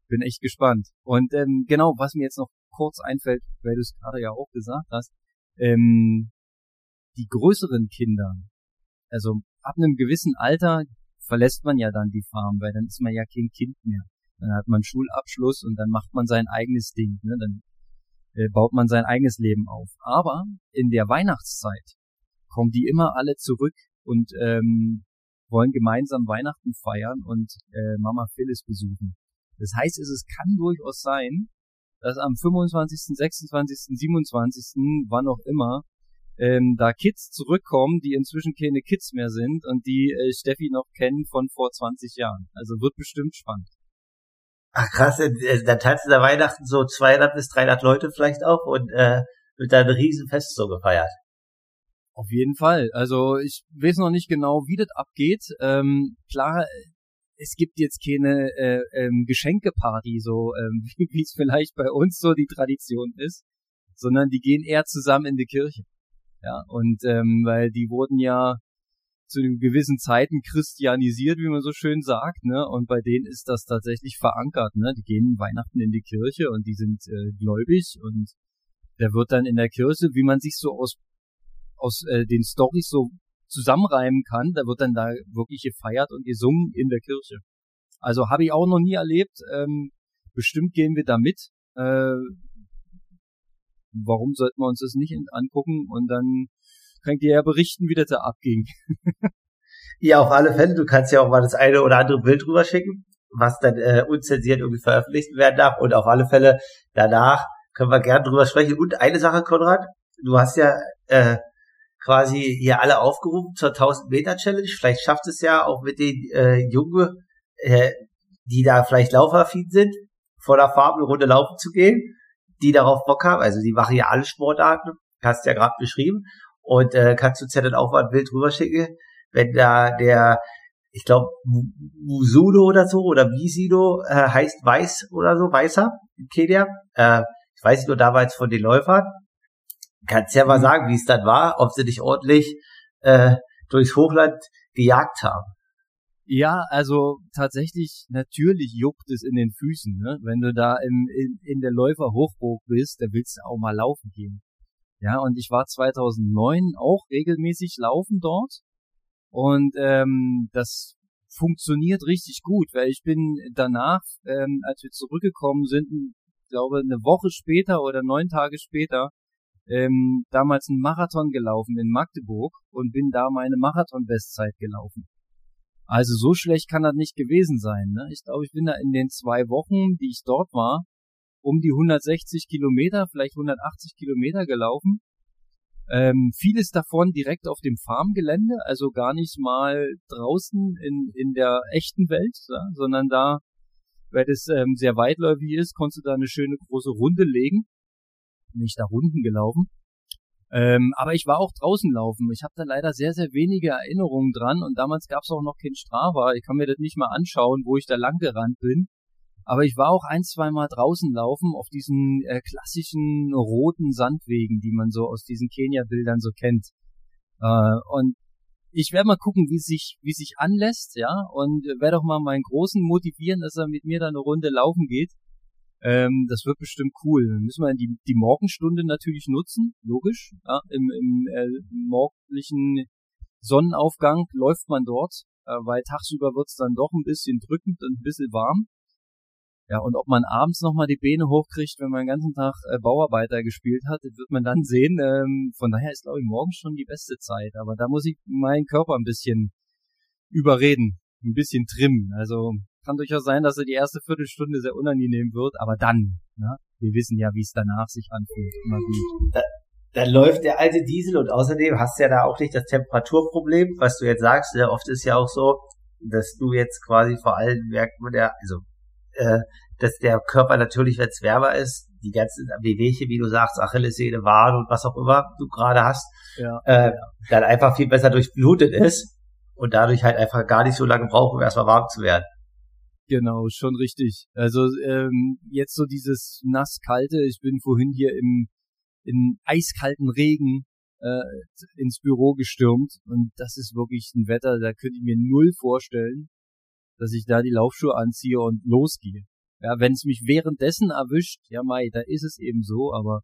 Bin echt gespannt. Und ähm, genau, was mir jetzt noch kurz einfällt, weil du es gerade ja auch gesagt hast, ähm, die größeren Kinder, also ab einem gewissen Alter verlässt man ja dann die Farm, weil dann ist man ja kein Kind mehr. Dann hat man Schulabschluss und dann macht man sein eigenes Ding. Ne? Dann äh, baut man sein eigenes Leben auf. Aber in der Weihnachtszeit kommen die immer alle zurück und ähm, wollen gemeinsam Weihnachten feiern und äh, Mama Phyllis besuchen. Das heißt, es kann durchaus sein, dass am 25., 26., 27., wann auch immer, ähm, da Kids zurückkommen, die inzwischen keine Kids mehr sind und die äh, Steffi noch kennen von vor 20 Jahren. Also wird bestimmt spannend.
Ach krass, äh, dann tanzen da Weihnachten so 200 bis 300 Leute vielleicht auch und äh, wird da ein Riesenfest so gefeiert.
Auf jeden Fall. Also ich weiß noch nicht genau, wie das abgeht. Ähm, klar, es gibt jetzt keine äh, ähm, Geschenkeparty, so ähm, wie es vielleicht bei uns so die Tradition ist, sondern die gehen eher zusammen in die Kirche. Ja, und ähm, weil die wurden ja zu gewissen Zeiten christianisiert, wie man so schön sagt, ne? Und bei denen ist das tatsächlich verankert, ne? Die gehen Weihnachten in die Kirche und die sind äh, gläubig und der wird dann in der Kirche, wie man sich so aus aus äh, den Stories so zusammenreimen kann, da wird dann da wirklich gefeiert und gesungen in der Kirche. Also habe ich auch noch nie erlebt. Ähm, bestimmt gehen wir da mit. Äh, warum sollten wir uns das nicht angucken und dann kann dir ja berichten, wie das da abging.
ja, auf alle Fälle. Du kannst ja auch mal das eine oder andere Bild rüber schicken, was dann äh, unzensiert irgendwie veröffentlicht werden darf. Und auf alle Fälle danach können wir gerne drüber sprechen. Und eine Sache, Konrad, du hast ja äh, quasi hier alle aufgerufen zur 1000 Meter Challenge. Vielleicht schafft es ja auch mit den äh, Jungen, äh, die da vielleicht laufaffin sind, vor der Farbe eine Runde laufen zu gehen, die darauf Bock haben. Also die machen ja alle Sportarten, hast ja gerade beschrieben. Und äh, kannst du mal ein Bild rüberschicken, wenn da der, ich glaube, Musulo oder so, oder Visilo äh, heißt Weiß oder so, Weißer in Kenia. Äh, ich weiß nicht nur damals von den Läufern. Kannst ja mal mhm. sagen, wie es dann war, ob sie dich ordentlich äh, durchs Hochland gejagt haben.
Ja, also tatsächlich, natürlich juckt es in den Füßen, ne? Wenn du da im, in, in der Läuferhochburg bist, da willst du auch mal laufen gehen. Ja, und ich war 2009 auch regelmäßig laufen dort. Und ähm, das funktioniert richtig gut, weil ich bin danach, ähm, als wir zurückgekommen sind, ich glaube eine Woche später oder neun Tage später, ähm, damals einen Marathon gelaufen in Magdeburg und bin da meine Marathon-Bestzeit gelaufen. Also so schlecht kann das nicht gewesen sein. Ne? Ich glaube, ich bin da in den zwei Wochen, die ich dort war, um die 160 Kilometer, vielleicht 180 Kilometer gelaufen. Ähm, vieles davon direkt auf dem Farmgelände, also gar nicht mal draußen in, in der echten Welt, ja, sondern da, weil es ähm, sehr weitläufig ist, konntest du da eine schöne große Runde legen. Bin ich da Runden gelaufen. Ähm, aber ich war auch draußen laufen. Ich habe da leider sehr, sehr wenige Erinnerungen dran und damals gab es auch noch kein Strava. Ich kann mir das nicht mal anschauen, wo ich da lang gerannt bin. Aber ich war auch ein, zwei Mal draußen laufen auf diesen äh, klassischen roten Sandwegen, die man so aus diesen Kenia-Bildern so kennt. Äh, und ich werde mal gucken, wie sich, wie sich anlässt, ja, und werde auch mal meinen Großen motivieren, dass er mit mir da eine Runde laufen geht. Ähm, das wird bestimmt cool. Dann müssen wir die, die Morgenstunde natürlich nutzen, logisch. Ja, Im im äh, morgendlichen Sonnenaufgang läuft man dort, äh, weil tagsüber wird's dann doch ein bisschen drückend und ein bisschen warm. Ja, und ob man abends nochmal die Beine hochkriegt, wenn man den ganzen Tag äh, Bauarbeiter gespielt hat, das wird man dann sehen. Ähm, von daher ist, glaube ich, morgens schon die beste Zeit. Aber da muss ich meinen Körper ein bisschen überreden, ein bisschen trimmen. Also kann durchaus sein, dass er die erste Viertelstunde sehr unangenehm wird, aber dann, ne? wir wissen ja, wie es danach sich anfühlt. Immer gut.
Da, dann läuft der alte Diesel und außerdem hast du ja da auch nicht das Temperaturproblem, was du jetzt sagst. Sehr oft ist ja auch so, dass du jetzt quasi vor allem merkt man ja, also äh, dass der Körper natürlich, wenn es wärmer ist, die ganzen Wehwehchen, wie du sagst, Achillessehne, Wade und was auch immer du gerade hast, ja, äh, dann einfach viel besser durchblutet ist und dadurch halt einfach gar nicht so lange braucht, um erstmal warm zu werden.
Genau, schon richtig. Also ähm, jetzt so dieses nass-kalte, ich bin vorhin hier im in eiskalten Regen äh, ins Büro gestürmt und das ist wirklich ein Wetter, da könnte ich mir null vorstellen, dass ich da die Laufschuhe anziehe und losgehe. Ja, wenn es mich währenddessen erwischt, ja Mai, da ist es eben so, aber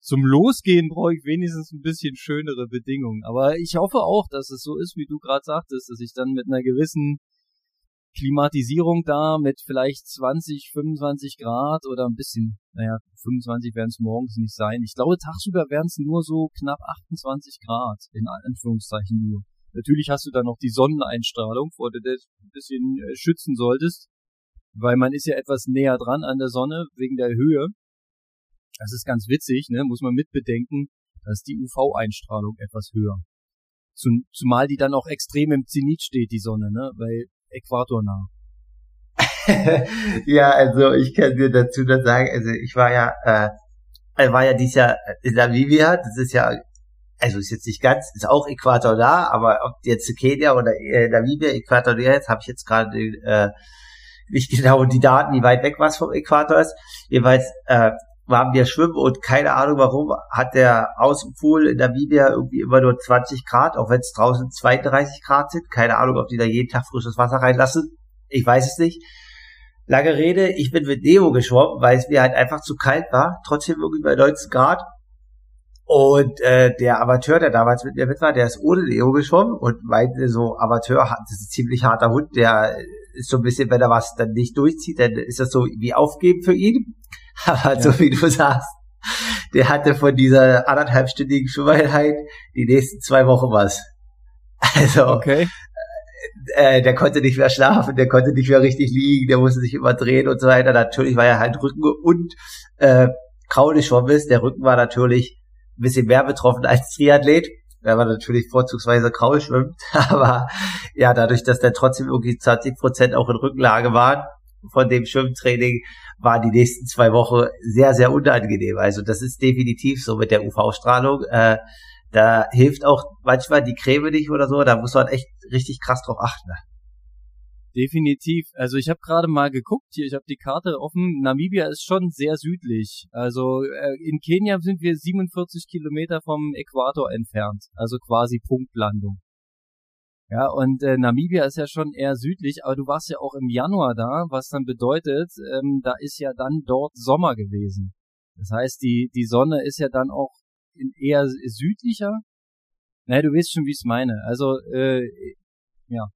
zum Losgehen brauche ich wenigstens ein bisschen schönere Bedingungen. Aber ich hoffe auch, dass es so ist, wie du gerade sagtest, dass ich dann mit einer gewissen Klimatisierung da mit vielleicht 20, 25 Grad oder ein bisschen, naja, 25 werden es morgens nicht sein. Ich glaube, tagsüber werden es nur so knapp 28 Grad, in Anführungszeichen nur. Natürlich hast du dann noch die Sonneneinstrahlung, vor der du ein bisschen äh, schützen solltest, weil man ist ja etwas näher dran an der Sonne wegen der Höhe. Das ist ganz witzig, ne? muss man mitbedenken, dass die UV-Einstrahlung etwas höher. Zum, zumal die dann auch extrem im Zenit steht, die Sonne, ne? weil Äquator nah.
ja, also ich kann dir dazu dann sagen, also ich war ja, äh, war ja dieses Jahr in Namibia, das ist ja also ist jetzt nicht ganz, ist auch Äquator da, aber ob jetzt Kenia oder äh, Namibia Äquator da ist, habe ich jetzt gerade äh, nicht genau die Daten, wie weit weg was vom Äquator ist. Jeweils äh, waren wir schwimmen und keine Ahnung warum hat der Außenpool in Namibia irgendwie immer nur 20 Grad, auch wenn es draußen 32 Grad sind. Keine Ahnung, ob die da jeden Tag frisches Wasser reinlassen. Ich weiß es nicht. Lange Rede, ich bin mit Neo geschwommen, weil es mir halt einfach zu kalt war. Trotzdem irgendwie bei 19 Grad. Und äh, der Amateur, der damals mit mir mit war, der ist ohne Leo geschwommen und meinte so, Amateur, das ist ein ziemlich harter Hund, der ist so ein bisschen, wenn er was dann nicht durchzieht, dann ist das so wie aufgeben für ihn. Aber ja. so wie du sagst, der hatte von dieser anderthalbstündigen Schwimmeinheit die nächsten zwei Wochen was. Also, okay. Äh, der konnte nicht mehr schlafen, der konnte nicht mehr richtig liegen, der musste sich immer drehen und so weiter. Natürlich war er halt Rücken und äh, Kraule schwommen ist. Der Rücken war natürlich ein bisschen mehr betroffen als Triathlet, weil man natürlich vorzugsweise Kraul schwimmt. Aber ja, dadurch, dass der trotzdem irgendwie 20 Prozent auch in Rückenlage waren von dem Schwimmtraining, waren die nächsten zwei Wochen sehr, sehr unangenehm. Also das ist definitiv so mit der UV-Strahlung. Äh, da hilft auch manchmal die Creme nicht oder so. Da muss man echt richtig krass drauf achten. Ne?
Definitiv. Also ich habe gerade mal geguckt hier, ich habe die Karte offen. Namibia ist schon sehr südlich. Also äh, in Kenia sind wir 47 Kilometer vom Äquator entfernt, also quasi Punktlandung. Ja, und äh, Namibia ist ja schon eher südlich, aber du warst ja auch im Januar da, was dann bedeutet, ähm, da ist ja dann dort Sommer gewesen. Das heißt, die, die Sonne ist ja dann auch in eher südlicher. Naja, du weißt schon, wie ich es meine. Also, äh, ja,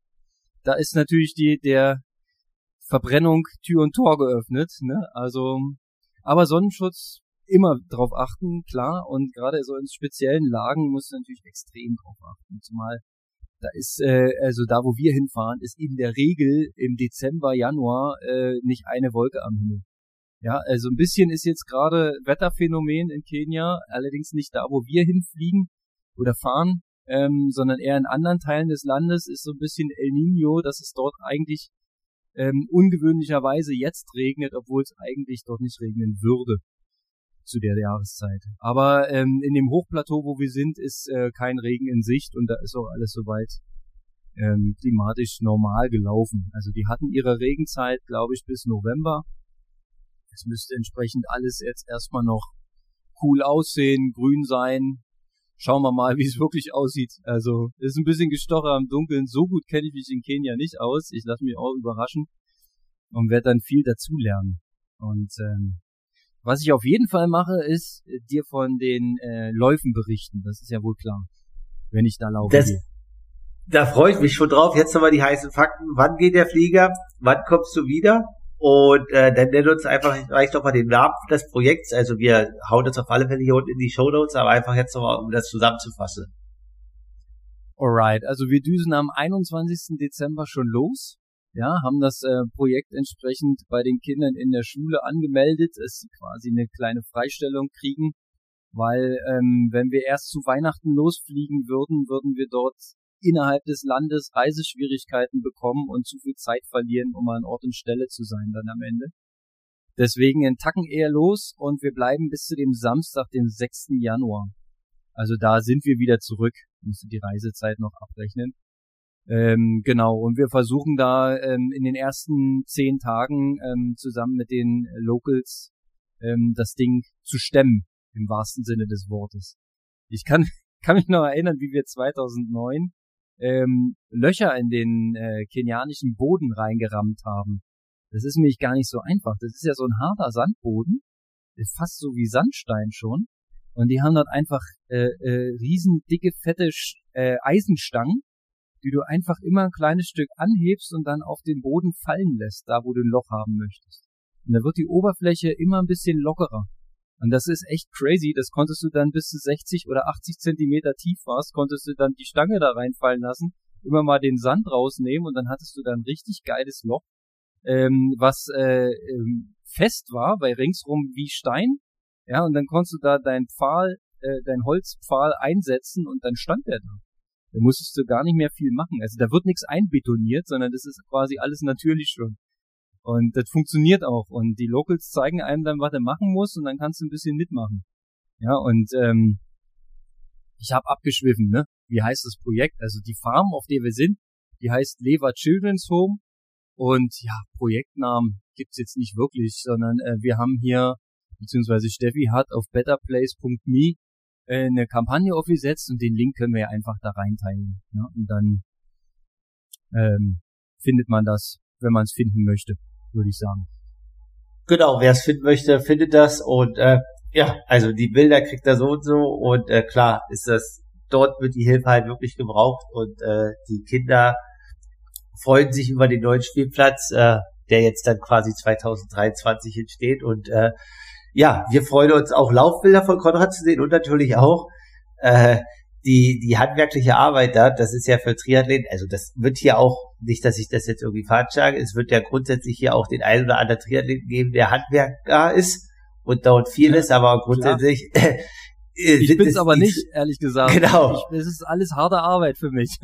da ist natürlich die, der Verbrennung Tür und Tor geöffnet, ne? Also, aber Sonnenschutz immer drauf achten, klar, und gerade so in speziellen Lagen muss natürlich extrem drauf achten, zumal da ist, äh, also da wo wir hinfahren, ist in der Regel im Dezember, Januar äh, nicht eine Wolke am Himmel. Ja, also ein bisschen ist jetzt gerade Wetterphänomen in Kenia, allerdings nicht da, wo wir hinfliegen oder fahren, ähm, sondern eher in anderen Teilen des Landes ist so ein bisschen El Nino, dass es dort eigentlich ähm, ungewöhnlicherweise jetzt regnet, obwohl es eigentlich dort nicht regnen würde zu der Jahreszeit. Aber ähm, in dem Hochplateau, wo wir sind, ist äh, kein Regen in Sicht und da ist auch alles soweit ähm, klimatisch normal gelaufen. Also die hatten ihre Regenzeit, glaube ich, bis November. Es müsste entsprechend alles jetzt erstmal noch cool aussehen, grün sein. Schauen wir mal, wie es wirklich aussieht. Also ist ein bisschen gestocher im Dunkeln. So gut kenne ich mich in Kenia nicht aus. Ich lasse mich auch überraschen und werde dann viel dazulernen. Und ähm, was ich auf jeden Fall mache, ist äh, dir von den äh, Läufen berichten. Das ist ja wohl klar, wenn ich da laufe. Das,
da freue ich mich schon drauf. Jetzt nochmal die heißen Fakten. Wann geht der Flieger? Wann kommst du wieder? Und äh, dann nenn uns einfach reicht doch mal den Namen des Projekts. Also wir hauen das auf alle Fälle hier unten in die Show Notes, aber einfach jetzt nochmal, um das zusammenzufassen.
Alright, also wir düsen am 21. Dezember schon los ja, haben das äh, Projekt entsprechend bei den Kindern in der Schule angemeldet, dass sie quasi eine kleine Freistellung kriegen, weil ähm, wenn wir erst zu Weihnachten losfliegen würden, würden wir dort innerhalb des Landes Reiseschwierigkeiten bekommen und zu viel Zeit verlieren, um an Ort und Stelle zu sein dann am Ende. Deswegen einen Tacken eher los und wir bleiben bis zu dem Samstag, den 6. Januar. Also da sind wir wieder zurück, musste die Reisezeit noch abrechnen. Ähm, genau, und wir versuchen da ähm, in den ersten zehn Tagen ähm, zusammen mit den Locals ähm, das Ding zu stemmen, im wahrsten Sinne des Wortes. Ich kann, kann mich noch erinnern, wie wir 2009 ähm, Löcher in den äh, kenianischen Boden reingerammt haben. Das ist nämlich gar nicht so einfach. Das ist ja so ein harter Sandboden, fast so wie Sandstein schon. Und die haben dort einfach äh, äh, riesen dicke, fette äh, Eisenstangen die du einfach immer ein kleines Stück anhebst und dann auf den Boden fallen lässt, da wo du ein Loch haben möchtest. Und da wird die Oberfläche immer ein bisschen lockerer. Und das ist echt crazy. Das konntest du dann bis zu 60 oder 80 Zentimeter tief warst, konntest du dann die Stange da reinfallen lassen, immer mal den Sand rausnehmen und dann hattest du dann richtig geiles Loch, ähm, was äh, ähm, fest war, bei ringsrum wie Stein. Ja, und dann konntest du da deinen Pfahl, äh, dein Holzpfahl einsetzen und dann stand der da. Da musstest du gar nicht mehr viel machen. Also da wird nichts einbetoniert, sondern das ist quasi alles natürlich schon. Und das funktioniert auch. Und die Locals zeigen einem dann, was er machen muss, und dann kannst du ein bisschen mitmachen. Ja, und ähm, ich habe abgeschwiffen, ne? Wie heißt das Projekt? Also die Farm, auf der wir sind, die heißt Lever Children's Home. Und ja, Projektnamen gibt's jetzt nicht wirklich, sondern äh, wir haben hier, beziehungsweise Steffi hat auf betterplace.me äh, eine Kampagne aufgesetzt und den Link können wir ja einfach da reinteilen. Ne? Und dann ähm, findet man das, wenn man es finden möchte, würde ich sagen.
Genau, wer es finden möchte, findet das und äh, ja, also die Bilder kriegt er so und so und äh, klar ist das, dort wird die Hilfe halt wirklich gebraucht und äh, die Kinder freuen sich über den neuen Spielplatz, äh, der jetzt dann quasi 2023 entsteht und äh, ja, wir freuen uns auch Laufbilder von Konrad zu sehen und natürlich auch äh, die, die handwerkliche Arbeit da, das ist ja für Triathleten, also das wird hier auch, nicht, dass ich das jetzt irgendwie falsch sage, es wird ja grundsätzlich hier auch den einen oder anderen Triathleten geben, der Handwerker ist und dort vieles, ja, aber grundsätzlich
äh, ich bin's aber nicht, ehrlich gesagt.
Genau.
Es ist alles harte Arbeit für mich.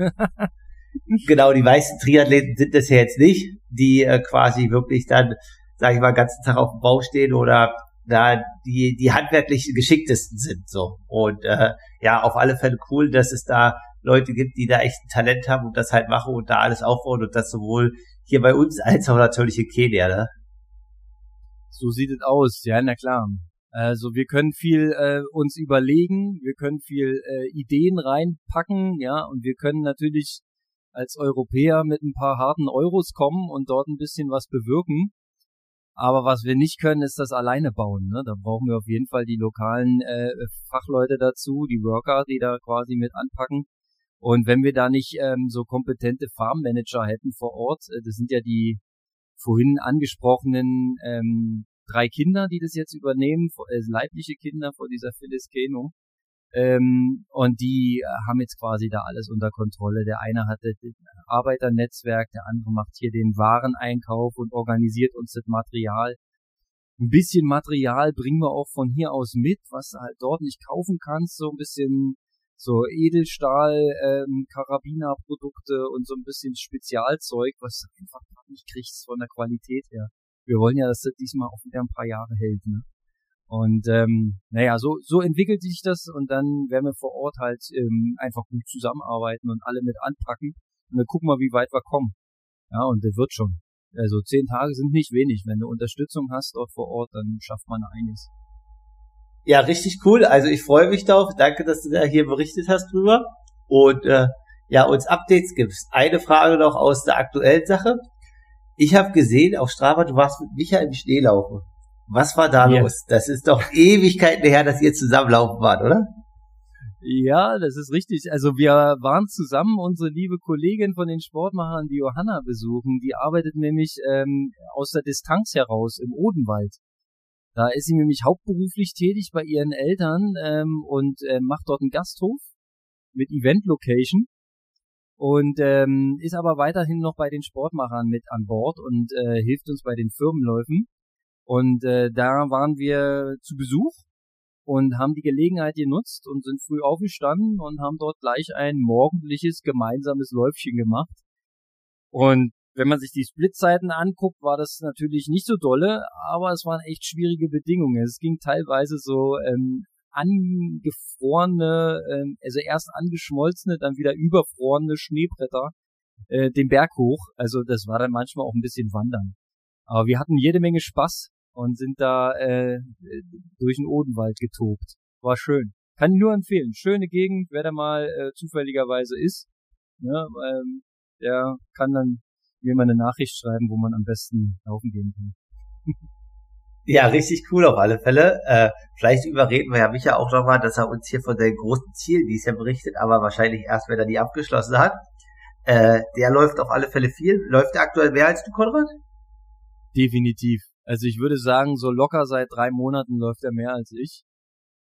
genau, die meisten Triathleten sind das ja jetzt nicht, die äh, quasi wirklich dann, sage ich mal, ganzen Tag auf dem Bau stehen oder da die, die handwerklich geschicktesten sind. so Und äh, ja, auf alle Fälle cool, dass es da Leute gibt, die da echt ein Talent haben und das halt machen und da alles aufbauen und das sowohl hier bei uns als auch natürlich in Kenia, ne?
So sieht es aus, ja, na klar. Also wir können viel äh, uns überlegen, wir können viel äh, Ideen reinpacken, ja, und wir können natürlich als Europäer mit ein paar harten Euros kommen und dort ein bisschen was bewirken. Aber was wir nicht können, ist das alleine bauen. Ne? Da brauchen wir auf jeden Fall die lokalen äh, Fachleute dazu, die Worker, die da quasi mit anpacken. Und wenn wir da nicht ähm, so kompetente Farmmanager hätten vor Ort, äh, das sind ja die vorhin angesprochenen ähm, drei Kinder, die das jetzt übernehmen, äh, leibliche Kinder vor dieser Phyllis Keno. Ähm, und die haben jetzt quasi da alles unter Kontrolle. Der eine hat das Arbeiternetzwerk, der andere macht hier den Wareneinkauf und organisiert uns das Material. Ein bisschen Material bringen wir auch von hier aus mit, was du halt dort nicht kaufen kannst. So ein bisschen so Edelstahl, ähm, Karabinerprodukte und so ein bisschen Spezialzeug, was du einfach nicht kriegst von der Qualität her. Wir wollen ja, dass das diesmal auch wieder ein paar Jahre hält. Ne? Und ähm, naja, so, so entwickelt sich das und dann werden wir vor Ort halt ähm, einfach gut zusammenarbeiten und alle mit anpacken und dann gucken wir, wie weit wir kommen. Ja, und das wird schon. Also zehn Tage sind nicht wenig. Wenn du Unterstützung hast dort vor Ort, dann schafft man einiges.
Ja, richtig cool. Also ich freue mich darauf. Danke, dass du da hier berichtet hast drüber und äh, ja, uns Updates gibst. Eine Frage noch aus der aktuellen Sache. Ich habe gesehen auf Strava, du warst mit Micha im Schneelaufen. Was war da ja. los? Das ist doch Ewigkeiten her, dass ihr zusammenlaufen wart, oder?
Ja, das ist richtig. Also wir waren zusammen unsere liebe Kollegin von den Sportmachern, die Johanna, besuchen. Die arbeitet nämlich ähm, aus der Distanz heraus im Odenwald. Da ist sie nämlich hauptberuflich tätig bei ihren Eltern ähm, und äh, macht dort einen Gasthof mit Event Location und ähm, ist aber weiterhin noch bei den Sportmachern mit an Bord und äh, hilft uns bei den Firmenläufen. Und äh, da waren wir zu Besuch und haben die Gelegenheit genutzt und sind früh aufgestanden und haben dort gleich ein morgendliches gemeinsames Läufchen gemacht. Und wenn man sich die Splitzeiten anguckt, war das natürlich nicht so dolle, aber es waren echt schwierige Bedingungen. Es ging teilweise so ähm, angefrorene, ähm, also erst angeschmolzene, dann wieder überfrorene Schneebretter äh, den Berg hoch. Also das war dann manchmal auch ein bisschen Wandern. Aber wir hatten jede Menge Spaß und sind da äh, durch den Odenwald getobt. War schön. Kann ich nur empfehlen. Schöne Gegend, wer da mal äh, zufälligerweise ist. Ne, ähm, der kann dann mir mal eine Nachricht schreiben, wo man am besten laufen gehen kann.
Ja, richtig cool auf alle Fälle. Äh, vielleicht überreden wir ja Micha auch nochmal, dass er uns hier von den großen Zielen, die es ja berichtet, aber wahrscheinlich erst, wenn er die abgeschlossen hat. Äh, der läuft auf alle Fälle viel. Läuft der aktuell mehr als du, Konrad?
Definitiv. Also ich würde sagen, so locker seit drei Monaten läuft er mehr als ich.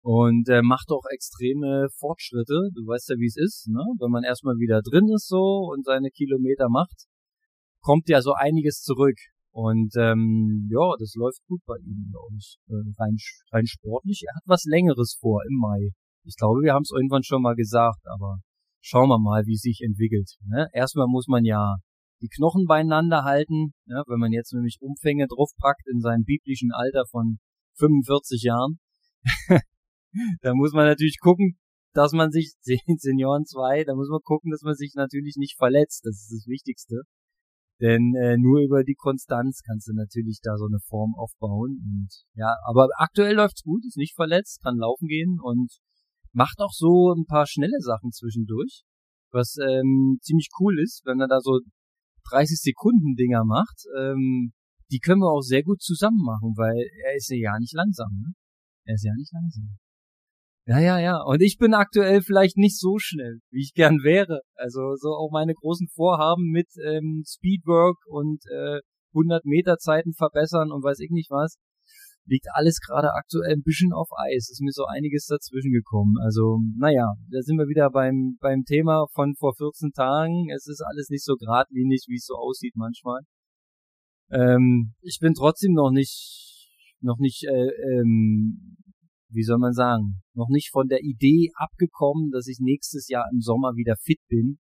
Und äh, macht auch extreme Fortschritte. Du weißt ja, wie es ist, ne? Wenn man erstmal wieder drin ist so und seine Kilometer macht, kommt ja so einiges zurück. Und ähm, ja, das läuft gut bei ihm, glaube ich. Äh, rein, rein sportlich. Er hat was Längeres vor im Mai. Ich glaube, wir haben es irgendwann schon mal gesagt, aber schauen wir mal, wie es sich entwickelt. Ne? Erstmal muss man ja die Knochen beieinander halten, ja, wenn man jetzt nämlich Umfänge draufpackt in seinem biblischen Alter von 45 Jahren. da muss man natürlich gucken, dass man sich, Senioren 2, da muss man gucken, dass man sich natürlich nicht verletzt. Das ist das Wichtigste. Denn äh, nur über die Konstanz kannst du natürlich da so eine Form aufbauen. Und ja, aber aktuell läuft's gut, ist nicht verletzt, kann laufen gehen und macht auch so ein paar schnelle Sachen zwischendurch. Was ähm, ziemlich cool ist, wenn er da so 30 Sekunden Dinger macht. Ähm, die können wir auch sehr gut zusammen machen, weil er ist ja nicht langsam. Ne? Er ist ja nicht langsam. Ja, ja, ja. Und ich bin aktuell vielleicht nicht so schnell, wie ich gern wäre. Also so auch meine großen Vorhaben mit ähm, Speedwork und äh, 100 Meter Zeiten verbessern und weiß ich nicht was, liegt alles gerade aktuell ein bisschen auf Eis. Ist mir so einiges dazwischen gekommen. Also, naja, da sind wir wieder beim, beim Thema von vor 14 Tagen. Es ist alles nicht so geradlinig, wie es so aussieht manchmal. Ähm, ich bin trotzdem noch nicht, noch nicht äh, ähm, wie soll man sagen, noch nicht von der Idee abgekommen, dass ich nächstes Jahr im Sommer wieder fit bin.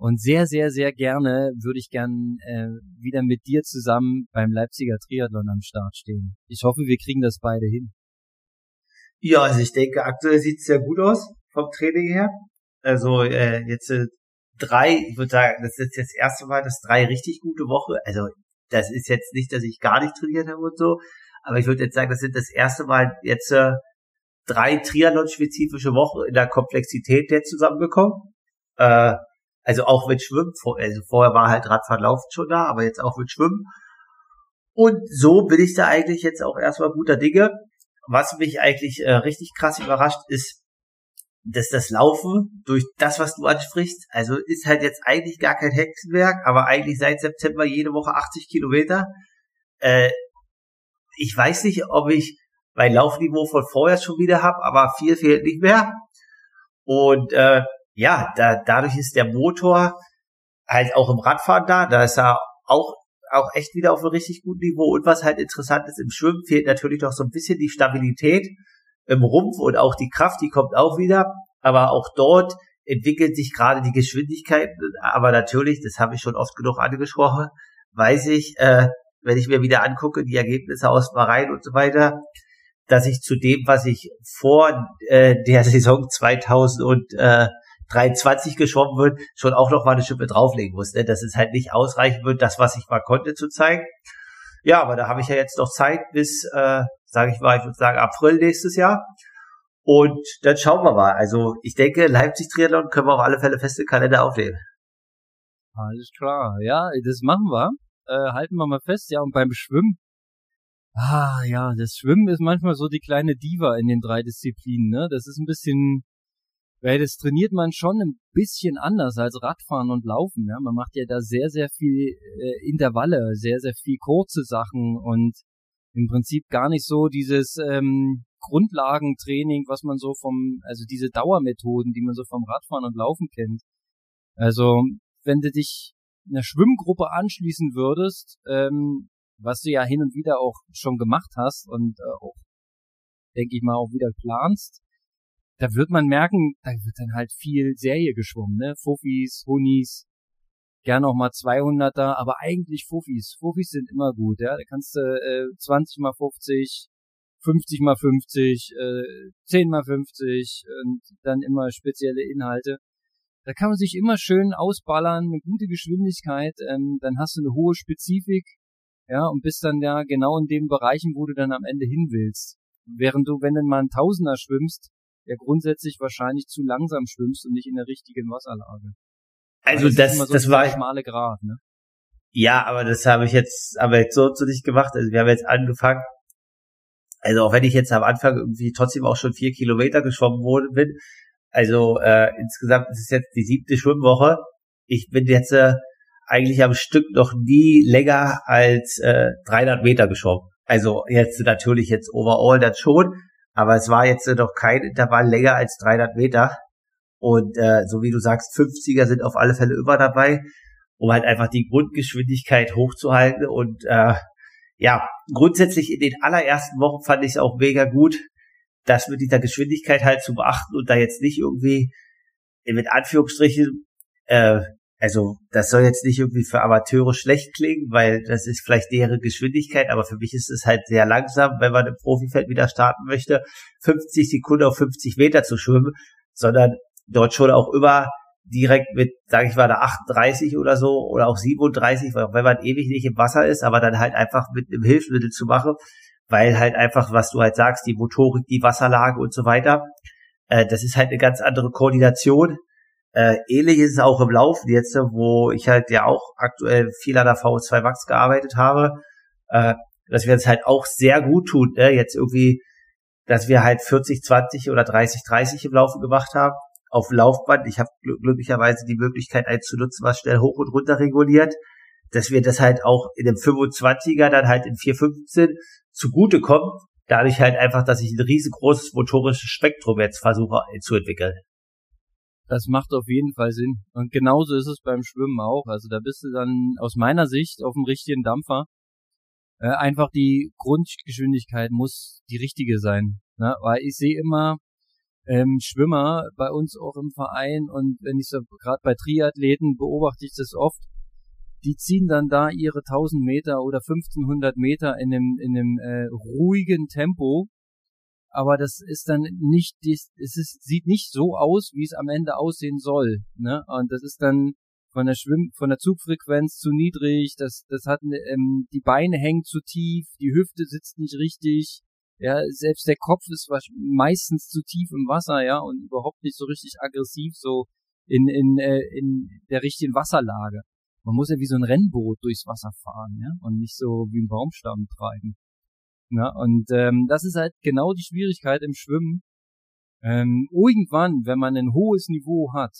Und sehr, sehr, sehr gerne würde ich gern äh, wieder mit dir zusammen beim Leipziger Triathlon am Start stehen. Ich hoffe, wir kriegen das beide hin.
Ja, also ich denke, aktuell sieht es sehr gut aus vom Training her. Also äh, jetzt äh, drei, ich würde sagen, das ist jetzt das erste Mal, das drei richtig gute Woche. Also das ist jetzt nicht, dass ich gar nicht trainiert habe und so, aber ich würde jetzt sagen, das sind das erste Mal jetzt äh, drei Triathlon-spezifische Wochen in der Komplexität jetzt zusammengekommen. Äh, also auch mit Schwimmen. Also vorher war halt Radfahren Laufen schon da, aber jetzt auch mit Schwimmen. Und so bin ich da eigentlich jetzt auch erstmal guter Dinge. Was mich eigentlich äh, richtig krass überrascht, ist, dass das Laufen durch das, was du ansprichst, also ist halt jetzt eigentlich gar kein Hexenwerk, aber eigentlich seit September jede Woche 80 Kilometer. Äh, ich weiß nicht, ob ich mein Laufniveau von vorher schon wieder habe, aber viel fehlt nicht mehr. Und äh, ja, da, dadurch ist der Motor halt auch im Radfahren da. Da ist er auch auch echt wieder auf einem richtig guten Niveau. Und was halt interessant ist, im Schwimmen fehlt natürlich noch so ein bisschen die Stabilität im Rumpf und auch die Kraft, die kommt auch wieder. Aber auch dort entwickelt sich gerade die Geschwindigkeit. Aber natürlich, das habe ich schon oft genug angesprochen, weiß ich, äh, wenn ich mir wieder angucke, die Ergebnisse aus Bahrain und so weiter, dass ich zu dem, was ich vor äh, der Saison 2023 geschwommen wird, schon auch noch mal eine Schippe drauflegen muss. Ne? Dass es halt nicht ausreichen wird, das, was ich mal konnte, zu zeigen. Ja, aber da habe ich ja jetzt noch Zeit bis, äh, sage ich mal, ich würde sagen April nächstes Jahr. Und dann schauen wir mal. Also ich denke, Leipzig Triathlon können wir auf alle Fälle feste Kalender aufnehmen.
Alles klar, ja, das machen wir. Äh, halten wir mal fest, ja, und beim Schwimmen. Ah, ja, das Schwimmen ist manchmal so die kleine Diva in den drei Disziplinen, ne? Das ist ein bisschen, weil das trainiert man schon ein bisschen anders als Radfahren und Laufen, ja. Man macht ja da sehr, sehr viel äh, Intervalle, sehr, sehr viel kurze Sachen und im Prinzip gar nicht so dieses ähm, Grundlagentraining, was man so vom, also diese Dauermethoden, die man so vom Radfahren und Laufen kennt. Also, wenn du dich einer Schwimmgruppe anschließen würdest, ähm, was du ja hin und wieder auch schon gemacht hast und äh, auch, denke ich mal, auch wieder planst, da wird man merken, da wird dann halt viel Serie geschwommen, ne? Fuffis, Hunis, gern auch mal 200er, aber eigentlich Fuffis. Fuffis sind immer gut, ja. Da kannst du äh, 20 mal 50, 50 mal 50, äh, 10 mal 50 und dann immer spezielle Inhalte. Da kann man sich immer schön ausballern, eine gute Geschwindigkeit, ähm, dann hast du eine hohe Spezifik, ja, und bist dann ja genau in den Bereichen, wo du dann am Ende hin willst. Während du, wenn du mal einen Tausender schwimmst, ja grundsätzlich wahrscheinlich zu langsam schwimmst und nicht in der richtigen Wasserlage.
Also das, das, so das war
schmale Grad, ne?
Ja, aber das habe ich jetzt, aber jetzt so zu nicht gemacht. Also wir haben jetzt angefangen. Also auch wenn ich jetzt am Anfang irgendwie trotzdem auch schon vier Kilometer geschwommen wurde, bin. Also äh, insgesamt ist es jetzt die siebte Schwimmwoche. Ich bin jetzt äh, eigentlich am Stück noch nie länger als äh, 300 Meter geschwommen. Also jetzt natürlich jetzt overall das schon, aber es war jetzt noch kein Intervall länger als 300 Meter. Und äh, so wie du sagst, 50er sind auf alle Fälle immer dabei, um halt einfach die Grundgeschwindigkeit hochzuhalten. Und äh, ja, grundsätzlich in den allerersten Wochen fand ich es auch mega gut, das mit dieser Geschwindigkeit halt zu beachten und da jetzt nicht irgendwie mit Anführungsstrichen äh, also das soll jetzt nicht irgendwie für Amateure schlecht klingen, weil das ist vielleicht deren Geschwindigkeit, aber für mich ist es halt sehr langsam, wenn man im Profifeld wieder starten möchte, 50 Sekunden auf 50 Meter zu schwimmen, sondern dort schon auch immer direkt mit, sage ich mal, da 38 oder so oder auch 37, wenn man ewig nicht im Wasser ist, aber dann halt einfach mit einem Hilfsmittel zu machen, weil halt einfach, was du halt sagst, die Motorik, die Wasserlage und so weiter, äh, das ist halt eine ganz andere Koordination äh, ähnlich ist es auch im Laufen jetzt, wo ich halt ja auch aktuell viel an der VO2 Max gearbeitet habe, äh, dass wir es halt auch sehr gut tun, ne? jetzt irgendwie, dass wir halt 40, 20 oder 30, 30 im Laufen gemacht haben auf Laufband. Ich habe glücklicherweise die Möglichkeit, eins zu nutzen, was schnell hoch und runter reguliert, dass wir das halt auch in dem 25er dann halt in 415 zugute kommen. Dadurch halt einfach, dass ich ein riesengroßes motorisches Spektrum jetzt versuche zu entwickeln.
Das macht auf jeden Fall Sinn. Und genauso ist es beim Schwimmen auch. Also da bist du dann aus meiner Sicht auf dem richtigen Dampfer. Äh, einfach die Grundgeschwindigkeit muss die richtige sein. Ne? Weil ich sehe immer ähm, Schwimmer bei uns auch im Verein und wenn ich so gerade bei Triathleten beobachte ich das oft, die ziehen dann da ihre 1000 Meter oder 1500 Meter in einem, in einem äh, ruhigen Tempo aber das ist dann nicht, es ist, sieht nicht so aus, wie es am Ende aussehen soll, ne? Und das ist dann von der Schwimm, von der Zugfrequenz zu niedrig, das, das hat, ähm, die Beine hängen zu tief, die Hüfte sitzt nicht richtig, ja, selbst der Kopf ist meistens zu tief im Wasser, ja, und überhaupt nicht so richtig aggressiv, so in, in, äh, in der richtigen Wasserlage. Man muss ja wie so ein Rennboot durchs Wasser fahren, ja, und nicht so wie ein Baumstamm treiben. Ja, und ähm, das ist halt genau die Schwierigkeit im Schwimmen. Ähm, irgendwann, wenn man ein hohes Niveau hat,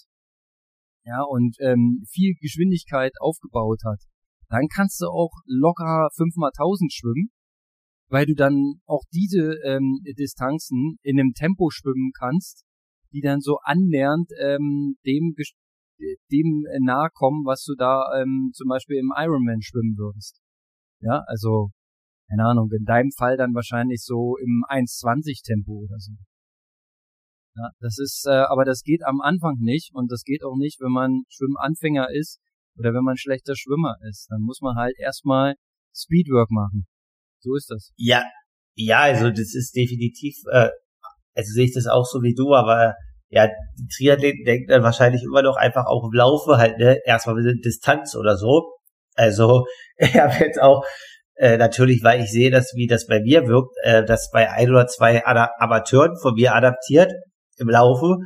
ja, und ähm, viel Geschwindigkeit aufgebaut hat, dann kannst du auch locker 5 mal 1000 schwimmen, weil du dann auch diese ähm, Distanzen in einem Tempo schwimmen kannst, die dann so annähernd ähm, dem dem nahe kommen, was du da ähm, zum Beispiel im Ironman schwimmen würdest. Ja, also keine Ahnung, in deinem Fall dann wahrscheinlich so im 1,20 Tempo oder so. Ja, das ist, äh, aber das geht am Anfang nicht und das geht auch nicht, wenn man Schwimmanfänger ist oder wenn man schlechter Schwimmer ist. Dann muss man halt erstmal Speedwork machen. So ist das.
Ja, ja, also das ist definitiv, äh, also sehe ich das auch so wie du, aber ja, die Triathleten denken dann wahrscheinlich immer noch einfach auch im Laufe halt, ne, erstmal mit Distanz oder so. Also, ich habe jetzt auch, äh, natürlich, weil ich sehe, dass wie das bei mir wirkt, äh, das bei ein oder zwei Amateuren von mir adaptiert im Laufe.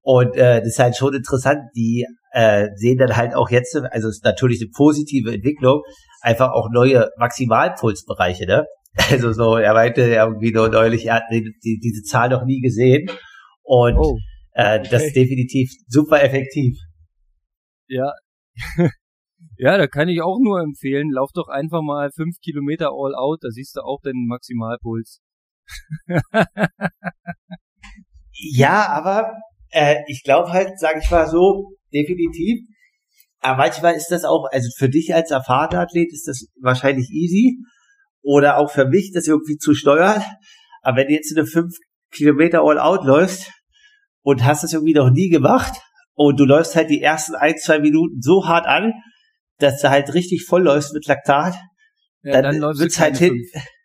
Und äh, das ist halt schon interessant, die äh, sehen dann halt auch jetzt, also es ist natürlich eine positive Entwicklung, einfach auch neue Maximalpulsbereiche, ne? Also so, er meinte irgendwie nur neulich, er hat die, die, diese Zahl noch nie gesehen. Und oh. Äh, okay. Das ist definitiv super effektiv.
Ja. ja, da kann ich auch nur empfehlen, lauf doch einfach mal fünf Kilometer all out, da siehst du auch den Maximalpuls.
ja, aber äh, ich glaube halt, sage ich mal so, definitiv. Aber manchmal ist das auch, also für dich als erfahrener Athlet ist das wahrscheinlich easy. Oder auch für mich, das irgendwie zu steuern. Aber wenn du jetzt eine fünf Kilometer all out läufst, und hast es irgendwie noch nie gemacht und du läufst halt die ersten ein, zwei Minuten so hart an, dass du halt richtig voll läufst mit Laktat, ja, dann, dann wird's halt hin. Fünf.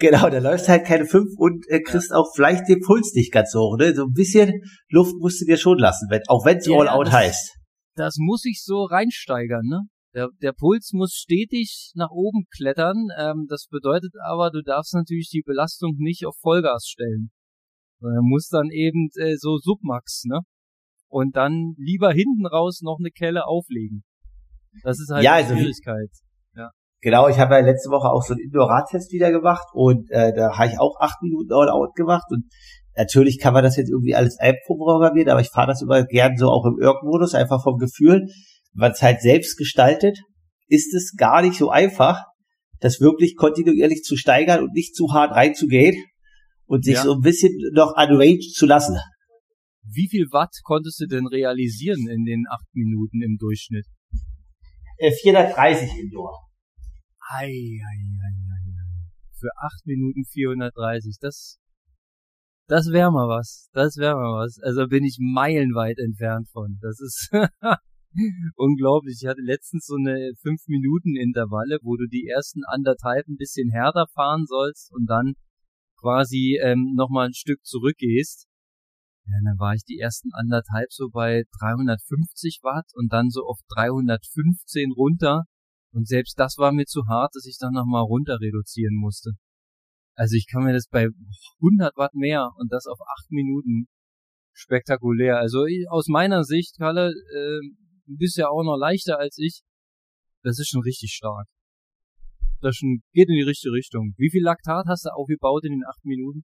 Genau, dann läufst halt keine fünf und äh, kriegst ja. auch vielleicht den Puls nicht ganz hoch. Ne? So ein bisschen Luft musst du dir schon lassen, wenn, auch wenn es ja, All Out das, heißt.
Das muss ich so reinsteigern, ne? Der, der Puls muss stetig nach oben klettern. Ähm, das bedeutet aber, du darfst natürlich die Belastung nicht auf Vollgas stellen. Er muss dann eben äh, so Submax, ne? Und dann lieber hinten raus noch eine Kelle auflegen. Das ist halt ja, die also Schwierigkeit. Ja.
Genau, ich habe ja letzte Woche auch so einen Indoor-Radtest wieder gemacht und äh, da habe ich auch acht Minuten All-Out gemacht und natürlich kann man das jetzt irgendwie alles einprogrammieren, aber ich fahre das immer gern so auch im Irk-Modus, einfach vom Gefühl, weil es halt selbst gestaltet, ist es gar nicht so einfach, das wirklich kontinuierlich zu steigern und nicht zu hart reinzugehen, und sich ja. so ein bisschen noch unraged zu lassen.
Wie viel Watt konntest du denn realisieren in den acht Minuten im Durchschnitt?
430 äh, Indoor.
Ei, ei, ei, ei. Für acht Minuten 430, das, das wäre mal was. Das wäre mal was. Also bin ich meilenweit entfernt von. Das ist unglaublich. Ich hatte letztens so eine fünf Minuten Intervalle, wo du die ersten anderthalb ein bisschen härter fahren sollst und dann quasi ähm, nochmal ein Stück zurückgehst, ja, dann war ich die ersten anderthalb so bei 350 Watt und dann so auf 315 runter. Und selbst das war mir zu hart, dass ich dann nochmal runter reduzieren musste. Also ich kann mir das bei 100 Watt mehr und das auf 8 Minuten spektakulär. Also aus meiner Sicht, Kalle, äh, du bist ja auch noch leichter als ich. Das ist schon richtig stark das schon geht in die richtige Richtung. Wie viel Laktat hast du aufgebaut in den acht Minuten?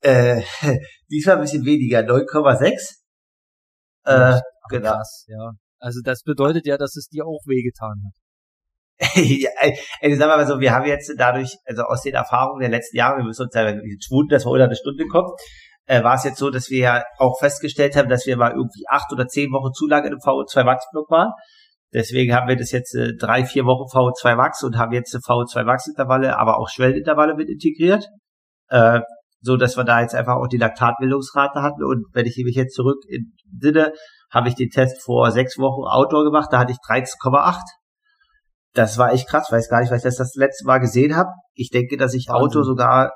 Äh, diesmal ein bisschen weniger, 9,6.
Äh, genau. Krass, ja. Also das bedeutet ja, dass es dir auch wehgetan hat.
ja, also sagen wir mal so, wir haben jetzt dadurch, also aus den Erfahrungen der letzten Jahre, wir müssen uns ja schwunden, dass wir unter eine Stunde kommen, äh, war es jetzt so, dass wir ja auch festgestellt haben, dass wir mal irgendwie acht oder zehn Wochen zu lange im VO2 Max Block waren. Deswegen haben wir das jetzt äh, drei, vier Wochen VO2 Max und haben jetzt VO2 Max Intervalle, aber auch Schwellenintervalle mit integriert. Äh, so dass wir da jetzt einfach auch die Laktatbildungsrate hatten. Und wenn ich mich jetzt zurück entsinne, habe ich den Test vor sechs Wochen Outdoor gemacht, da hatte ich 13,8. Das war echt krass, weiß gar nicht, weil ich das das letzte Mal gesehen habe. Ich denke, dass ich Outdoor sogar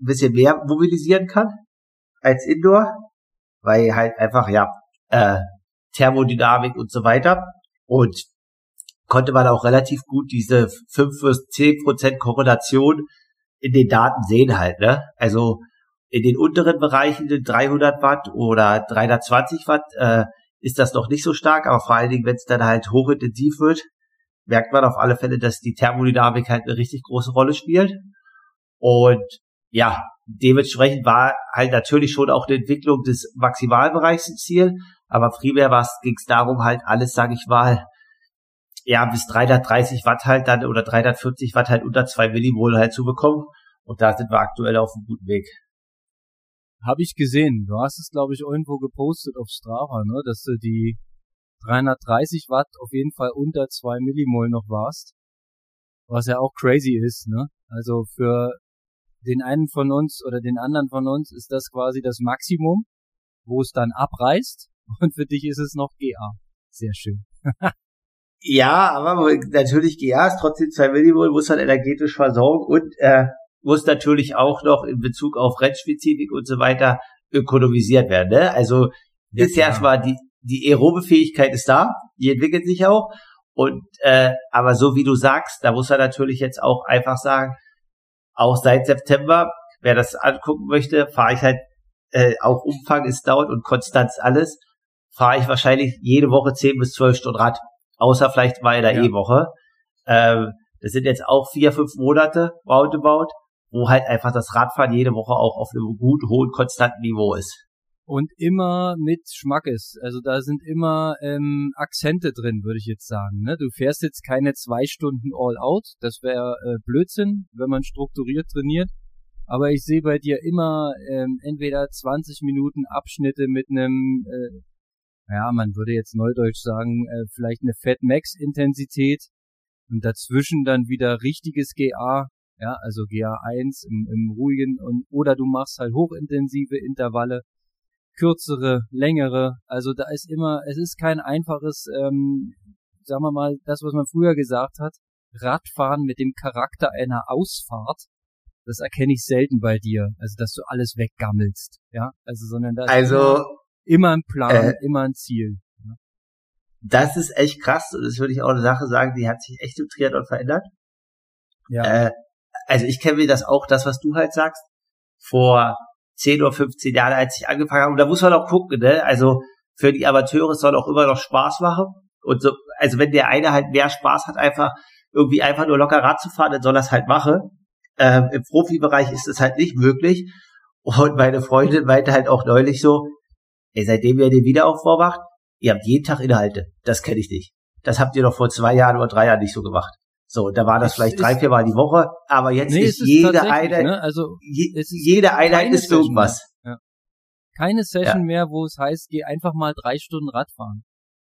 ein bisschen mehr mobilisieren kann als Indoor, weil halt einfach, ja, äh, Thermodynamik und so weiter. Und konnte man auch relativ gut diese 5 bis 10 Prozent Korrelation in den Daten sehen halt, ne? Also in den unteren Bereichen, den 300 Watt oder 320 Watt, äh, ist das noch nicht so stark, aber vor allen Dingen, wenn es dann halt hochintensiv wird, merkt man auf alle Fälle, dass die Thermodynamik halt eine richtig große Rolle spielt. Und ja, dementsprechend war halt natürlich schon auch eine Entwicklung des Maximalbereichs ein Ziel, aber primär ging es darum, halt alles, sage ich mal, ja, bis 330 Watt halt dann oder 340 Watt halt unter 2 Millimol halt zu bekommen. Und da sind wir aktuell auf einem guten Weg.
Habe ich gesehen. Du hast es, glaube ich, irgendwo gepostet auf Strava, ne? dass du die 330 Watt auf jeden Fall unter 2 Millimol noch warst. Was ja auch crazy ist, ne? Also für den einen von uns oder den anderen von uns ist das quasi das Maximum, wo es dann abreißt. Und für dich ist es noch GA. Sehr schön.
ja, aber natürlich GA ist trotzdem 2 Millimol, muss man energetisch versorgen und äh, muss natürlich auch noch in Bezug auf Rennspezifik und so weiter ökonomisiert werden. Ne? Also ja, ist ja erstmal die, die aerobe Fähigkeit ist da, die entwickelt sich auch. Und äh, aber so wie du sagst, da muss er natürlich jetzt auch einfach sagen, auch seit September, wer das angucken möchte, fahre ich halt äh, auch Umfang ist dort und Konstanz alles, fahre ich wahrscheinlich jede Woche 10 bis 12 Stunden Rad, außer vielleicht in der ja. E-Woche. Ähm, das sind jetzt auch vier, fünf Monate roundabout, wo halt einfach das Radfahren jede Woche auch auf einem gut hohen, konstanten Niveau ist
und immer mit Schmackes. Also da sind immer ähm, Akzente drin, würde ich jetzt sagen. Ne? Du fährst jetzt keine zwei Stunden All-Out, das wäre äh, Blödsinn, wenn man strukturiert trainiert. Aber ich sehe bei dir immer ähm, entweder 20 Minuten Abschnitte mit einem, äh, ja, man würde jetzt neudeutsch sagen, äh, vielleicht eine Fat Max Intensität und dazwischen dann wieder richtiges GA, ja, also GA1 im, im ruhigen und oder du machst halt hochintensive Intervalle kürzere, längere. Also da ist immer, es ist kein einfaches, ähm, sagen wir mal, das, was man früher gesagt hat, Radfahren mit dem Charakter einer Ausfahrt. Das erkenne ich selten bei dir. Also, dass du alles weggammelst. Ja, also, sondern da
also,
immer, ein Plan, äh, immer ein Ziel.
Das ist echt krass und das würde ich auch eine Sache sagen, die hat sich echt im Triathlon verändert. Ja. Äh, also ich kenne mir das auch, das, was du halt sagst, vor 10 oder 15 Jahre, als ich angefangen habe. Und da muss man auch gucken, ne? Also für die Amateure soll auch immer noch Spaß machen. Und so, also wenn der eine halt mehr Spaß hat, einfach irgendwie einfach nur locker Rad zu fahren, dann soll das halt machen. Ähm, Im Profibereich ist das halt nicht möglich. Und meine Freundin meinte halt auch neulich so, ey, seitdem ihr den Wiederaufbau macht, ihr habt jeden Tag Inhalte. Das kenne ich nicht. Das habt ihr doch vor zwei Jahren oder drei Jahren nicht so gemacht. So, da war das es vielleicht drei, vier Mal die Woche, aber jetzt nee, ist, jede Einheit, ne? also je, jede Einheit ist irgendwas.
Ja. Keine Session ja. mehr, wo es heißt, geh einfach mal drei Stunden Radfahren.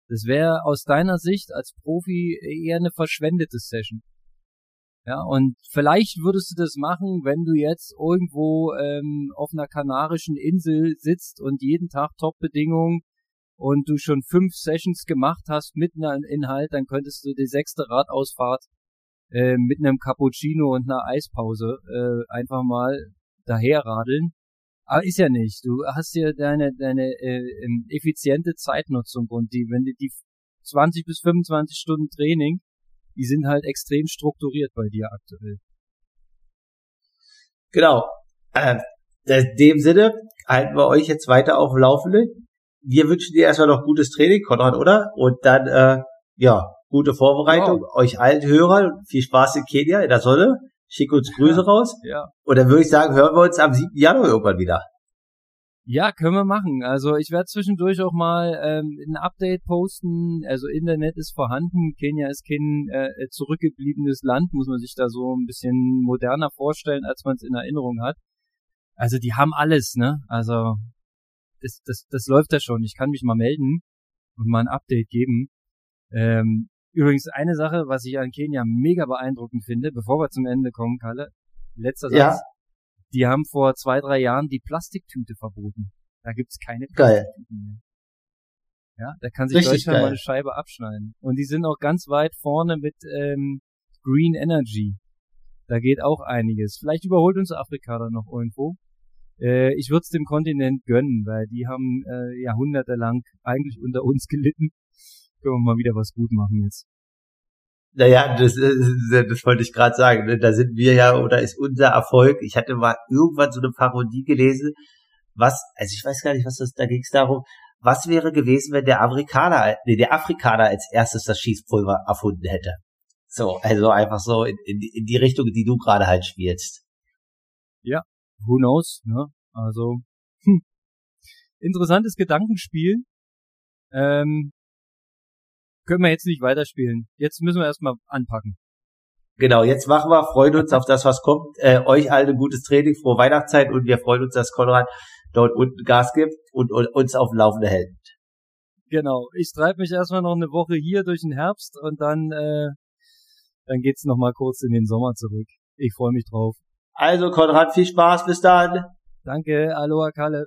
Das wäre aus deiner Sicht als Profi eher eine verschwendete Session. Ja, und vielleicht würdest du das machen, wenn du jetzt irgendwo ähm, auf einer kanarischen Insel sitzt und jeden Tag Top-Bedingungen und du schon fünf Sessions gemacht hast mit einem Inhalt, dann könntest du die sechste Radausfahrt äh, mit einem Cappuccino und einer Eispause äh, einfach mal daherradeln. Aber ist ja nicht. Du hast ja deine, deine äh, ähm, effiziente Zeitnutzung und die, wenn die, die 20 bis 25 Stunden Training, die sind halt extrem strukturiert bei dir aktuell.
Genau. Äh, in dem Sinne halten wir euch jetzt weiter auf dem Laufenden. Wir wünschen dir erstmal noch gutes Training, Konrad, oder? Und dann, äh, ja, gute Vorbereitung. Wow. Euch allen Hörern viel Spaß in Kenia, in der Sonne. Schick uns Grüße ja, raus. Ja. Und dann würde ich sagen, hören wir uns am 7. Januar irgendwann wieder.
Ja, können wir machen. Also ich werde zwischendurch auch mal ähm, ein Update posten. Also Internet ist vorhanden. Kenia ist kein äh, zurückgebliebenes Land, muss man sich da so ein bisschen moderner vorstellen, als man es in Erinnerung hat. Also die haben alles, ne? Also das, das, das läuft ja schon. Ich kann mich mal melden und mal ein Update geben. Ähm, Übrigens eine Sache, was ich an Kenia mega beeindruckend finde, bevor wir zum Ende kommen, Kalle, letzter Satz. Ja. Die haben vor zwei, drei Jahren die Plastiktüte verboten. Da gibt's keine Plastiktüten mehr. Ja, da kann sich Richtig Deutschland geil. mal eine Scheibe abschneiden. Und die sind auch ganz weit vorne mit ähm, Green Energy. Da geht auch einiges. Vielleicht überholt uns Afrika da noch irgendwo. Äh, ich würde es dem Kontinent gönnen, weil die haben äh, jahrhundertelang eigentlich unter uns gelitten können wir mal wieder was gut machen jetzt.
Naja, äh, das, das wollte ich gerade sagen. Ne? Da sind wir ja oder ist unser Erfolg. Ich hatte mal irgendwann so eine Parodie gelesen, was, also ich weiß gar nicht, was das, da ging es darum, was wäre gewesen, wenn der Amerikaner, nee, der Afrikaner als erstes das Schießpulver erfunden hätte. So, also einfach so in, in, in die Richtung, die du gerade halt spielst.
Ja, who knows, ne? Also, hm. interessantes Gedankenspiel. Ähm, können wir jetzt nicht weiterspielen. Jetzt müssen wir erstmal anpacken.
Genau, jetzt machen wir, freuen uns auf das, was kommt. Äh, euch allen ein gutes Training, frohe Weihnachtszeit und wir freuen uns, dass Konrad dort unten Gas gibt und, und uns auf dem Laufenden hält.
Genau, ich treibe mich erstmal noch eine Woche hier durch den Herbst und dann, äh, dann geht's nochmal kurz in den Sommer zurück. Ich freue mich drauf.
Also Konrad, viel Spaß, bis dann.
Danke, Aloha Kalle.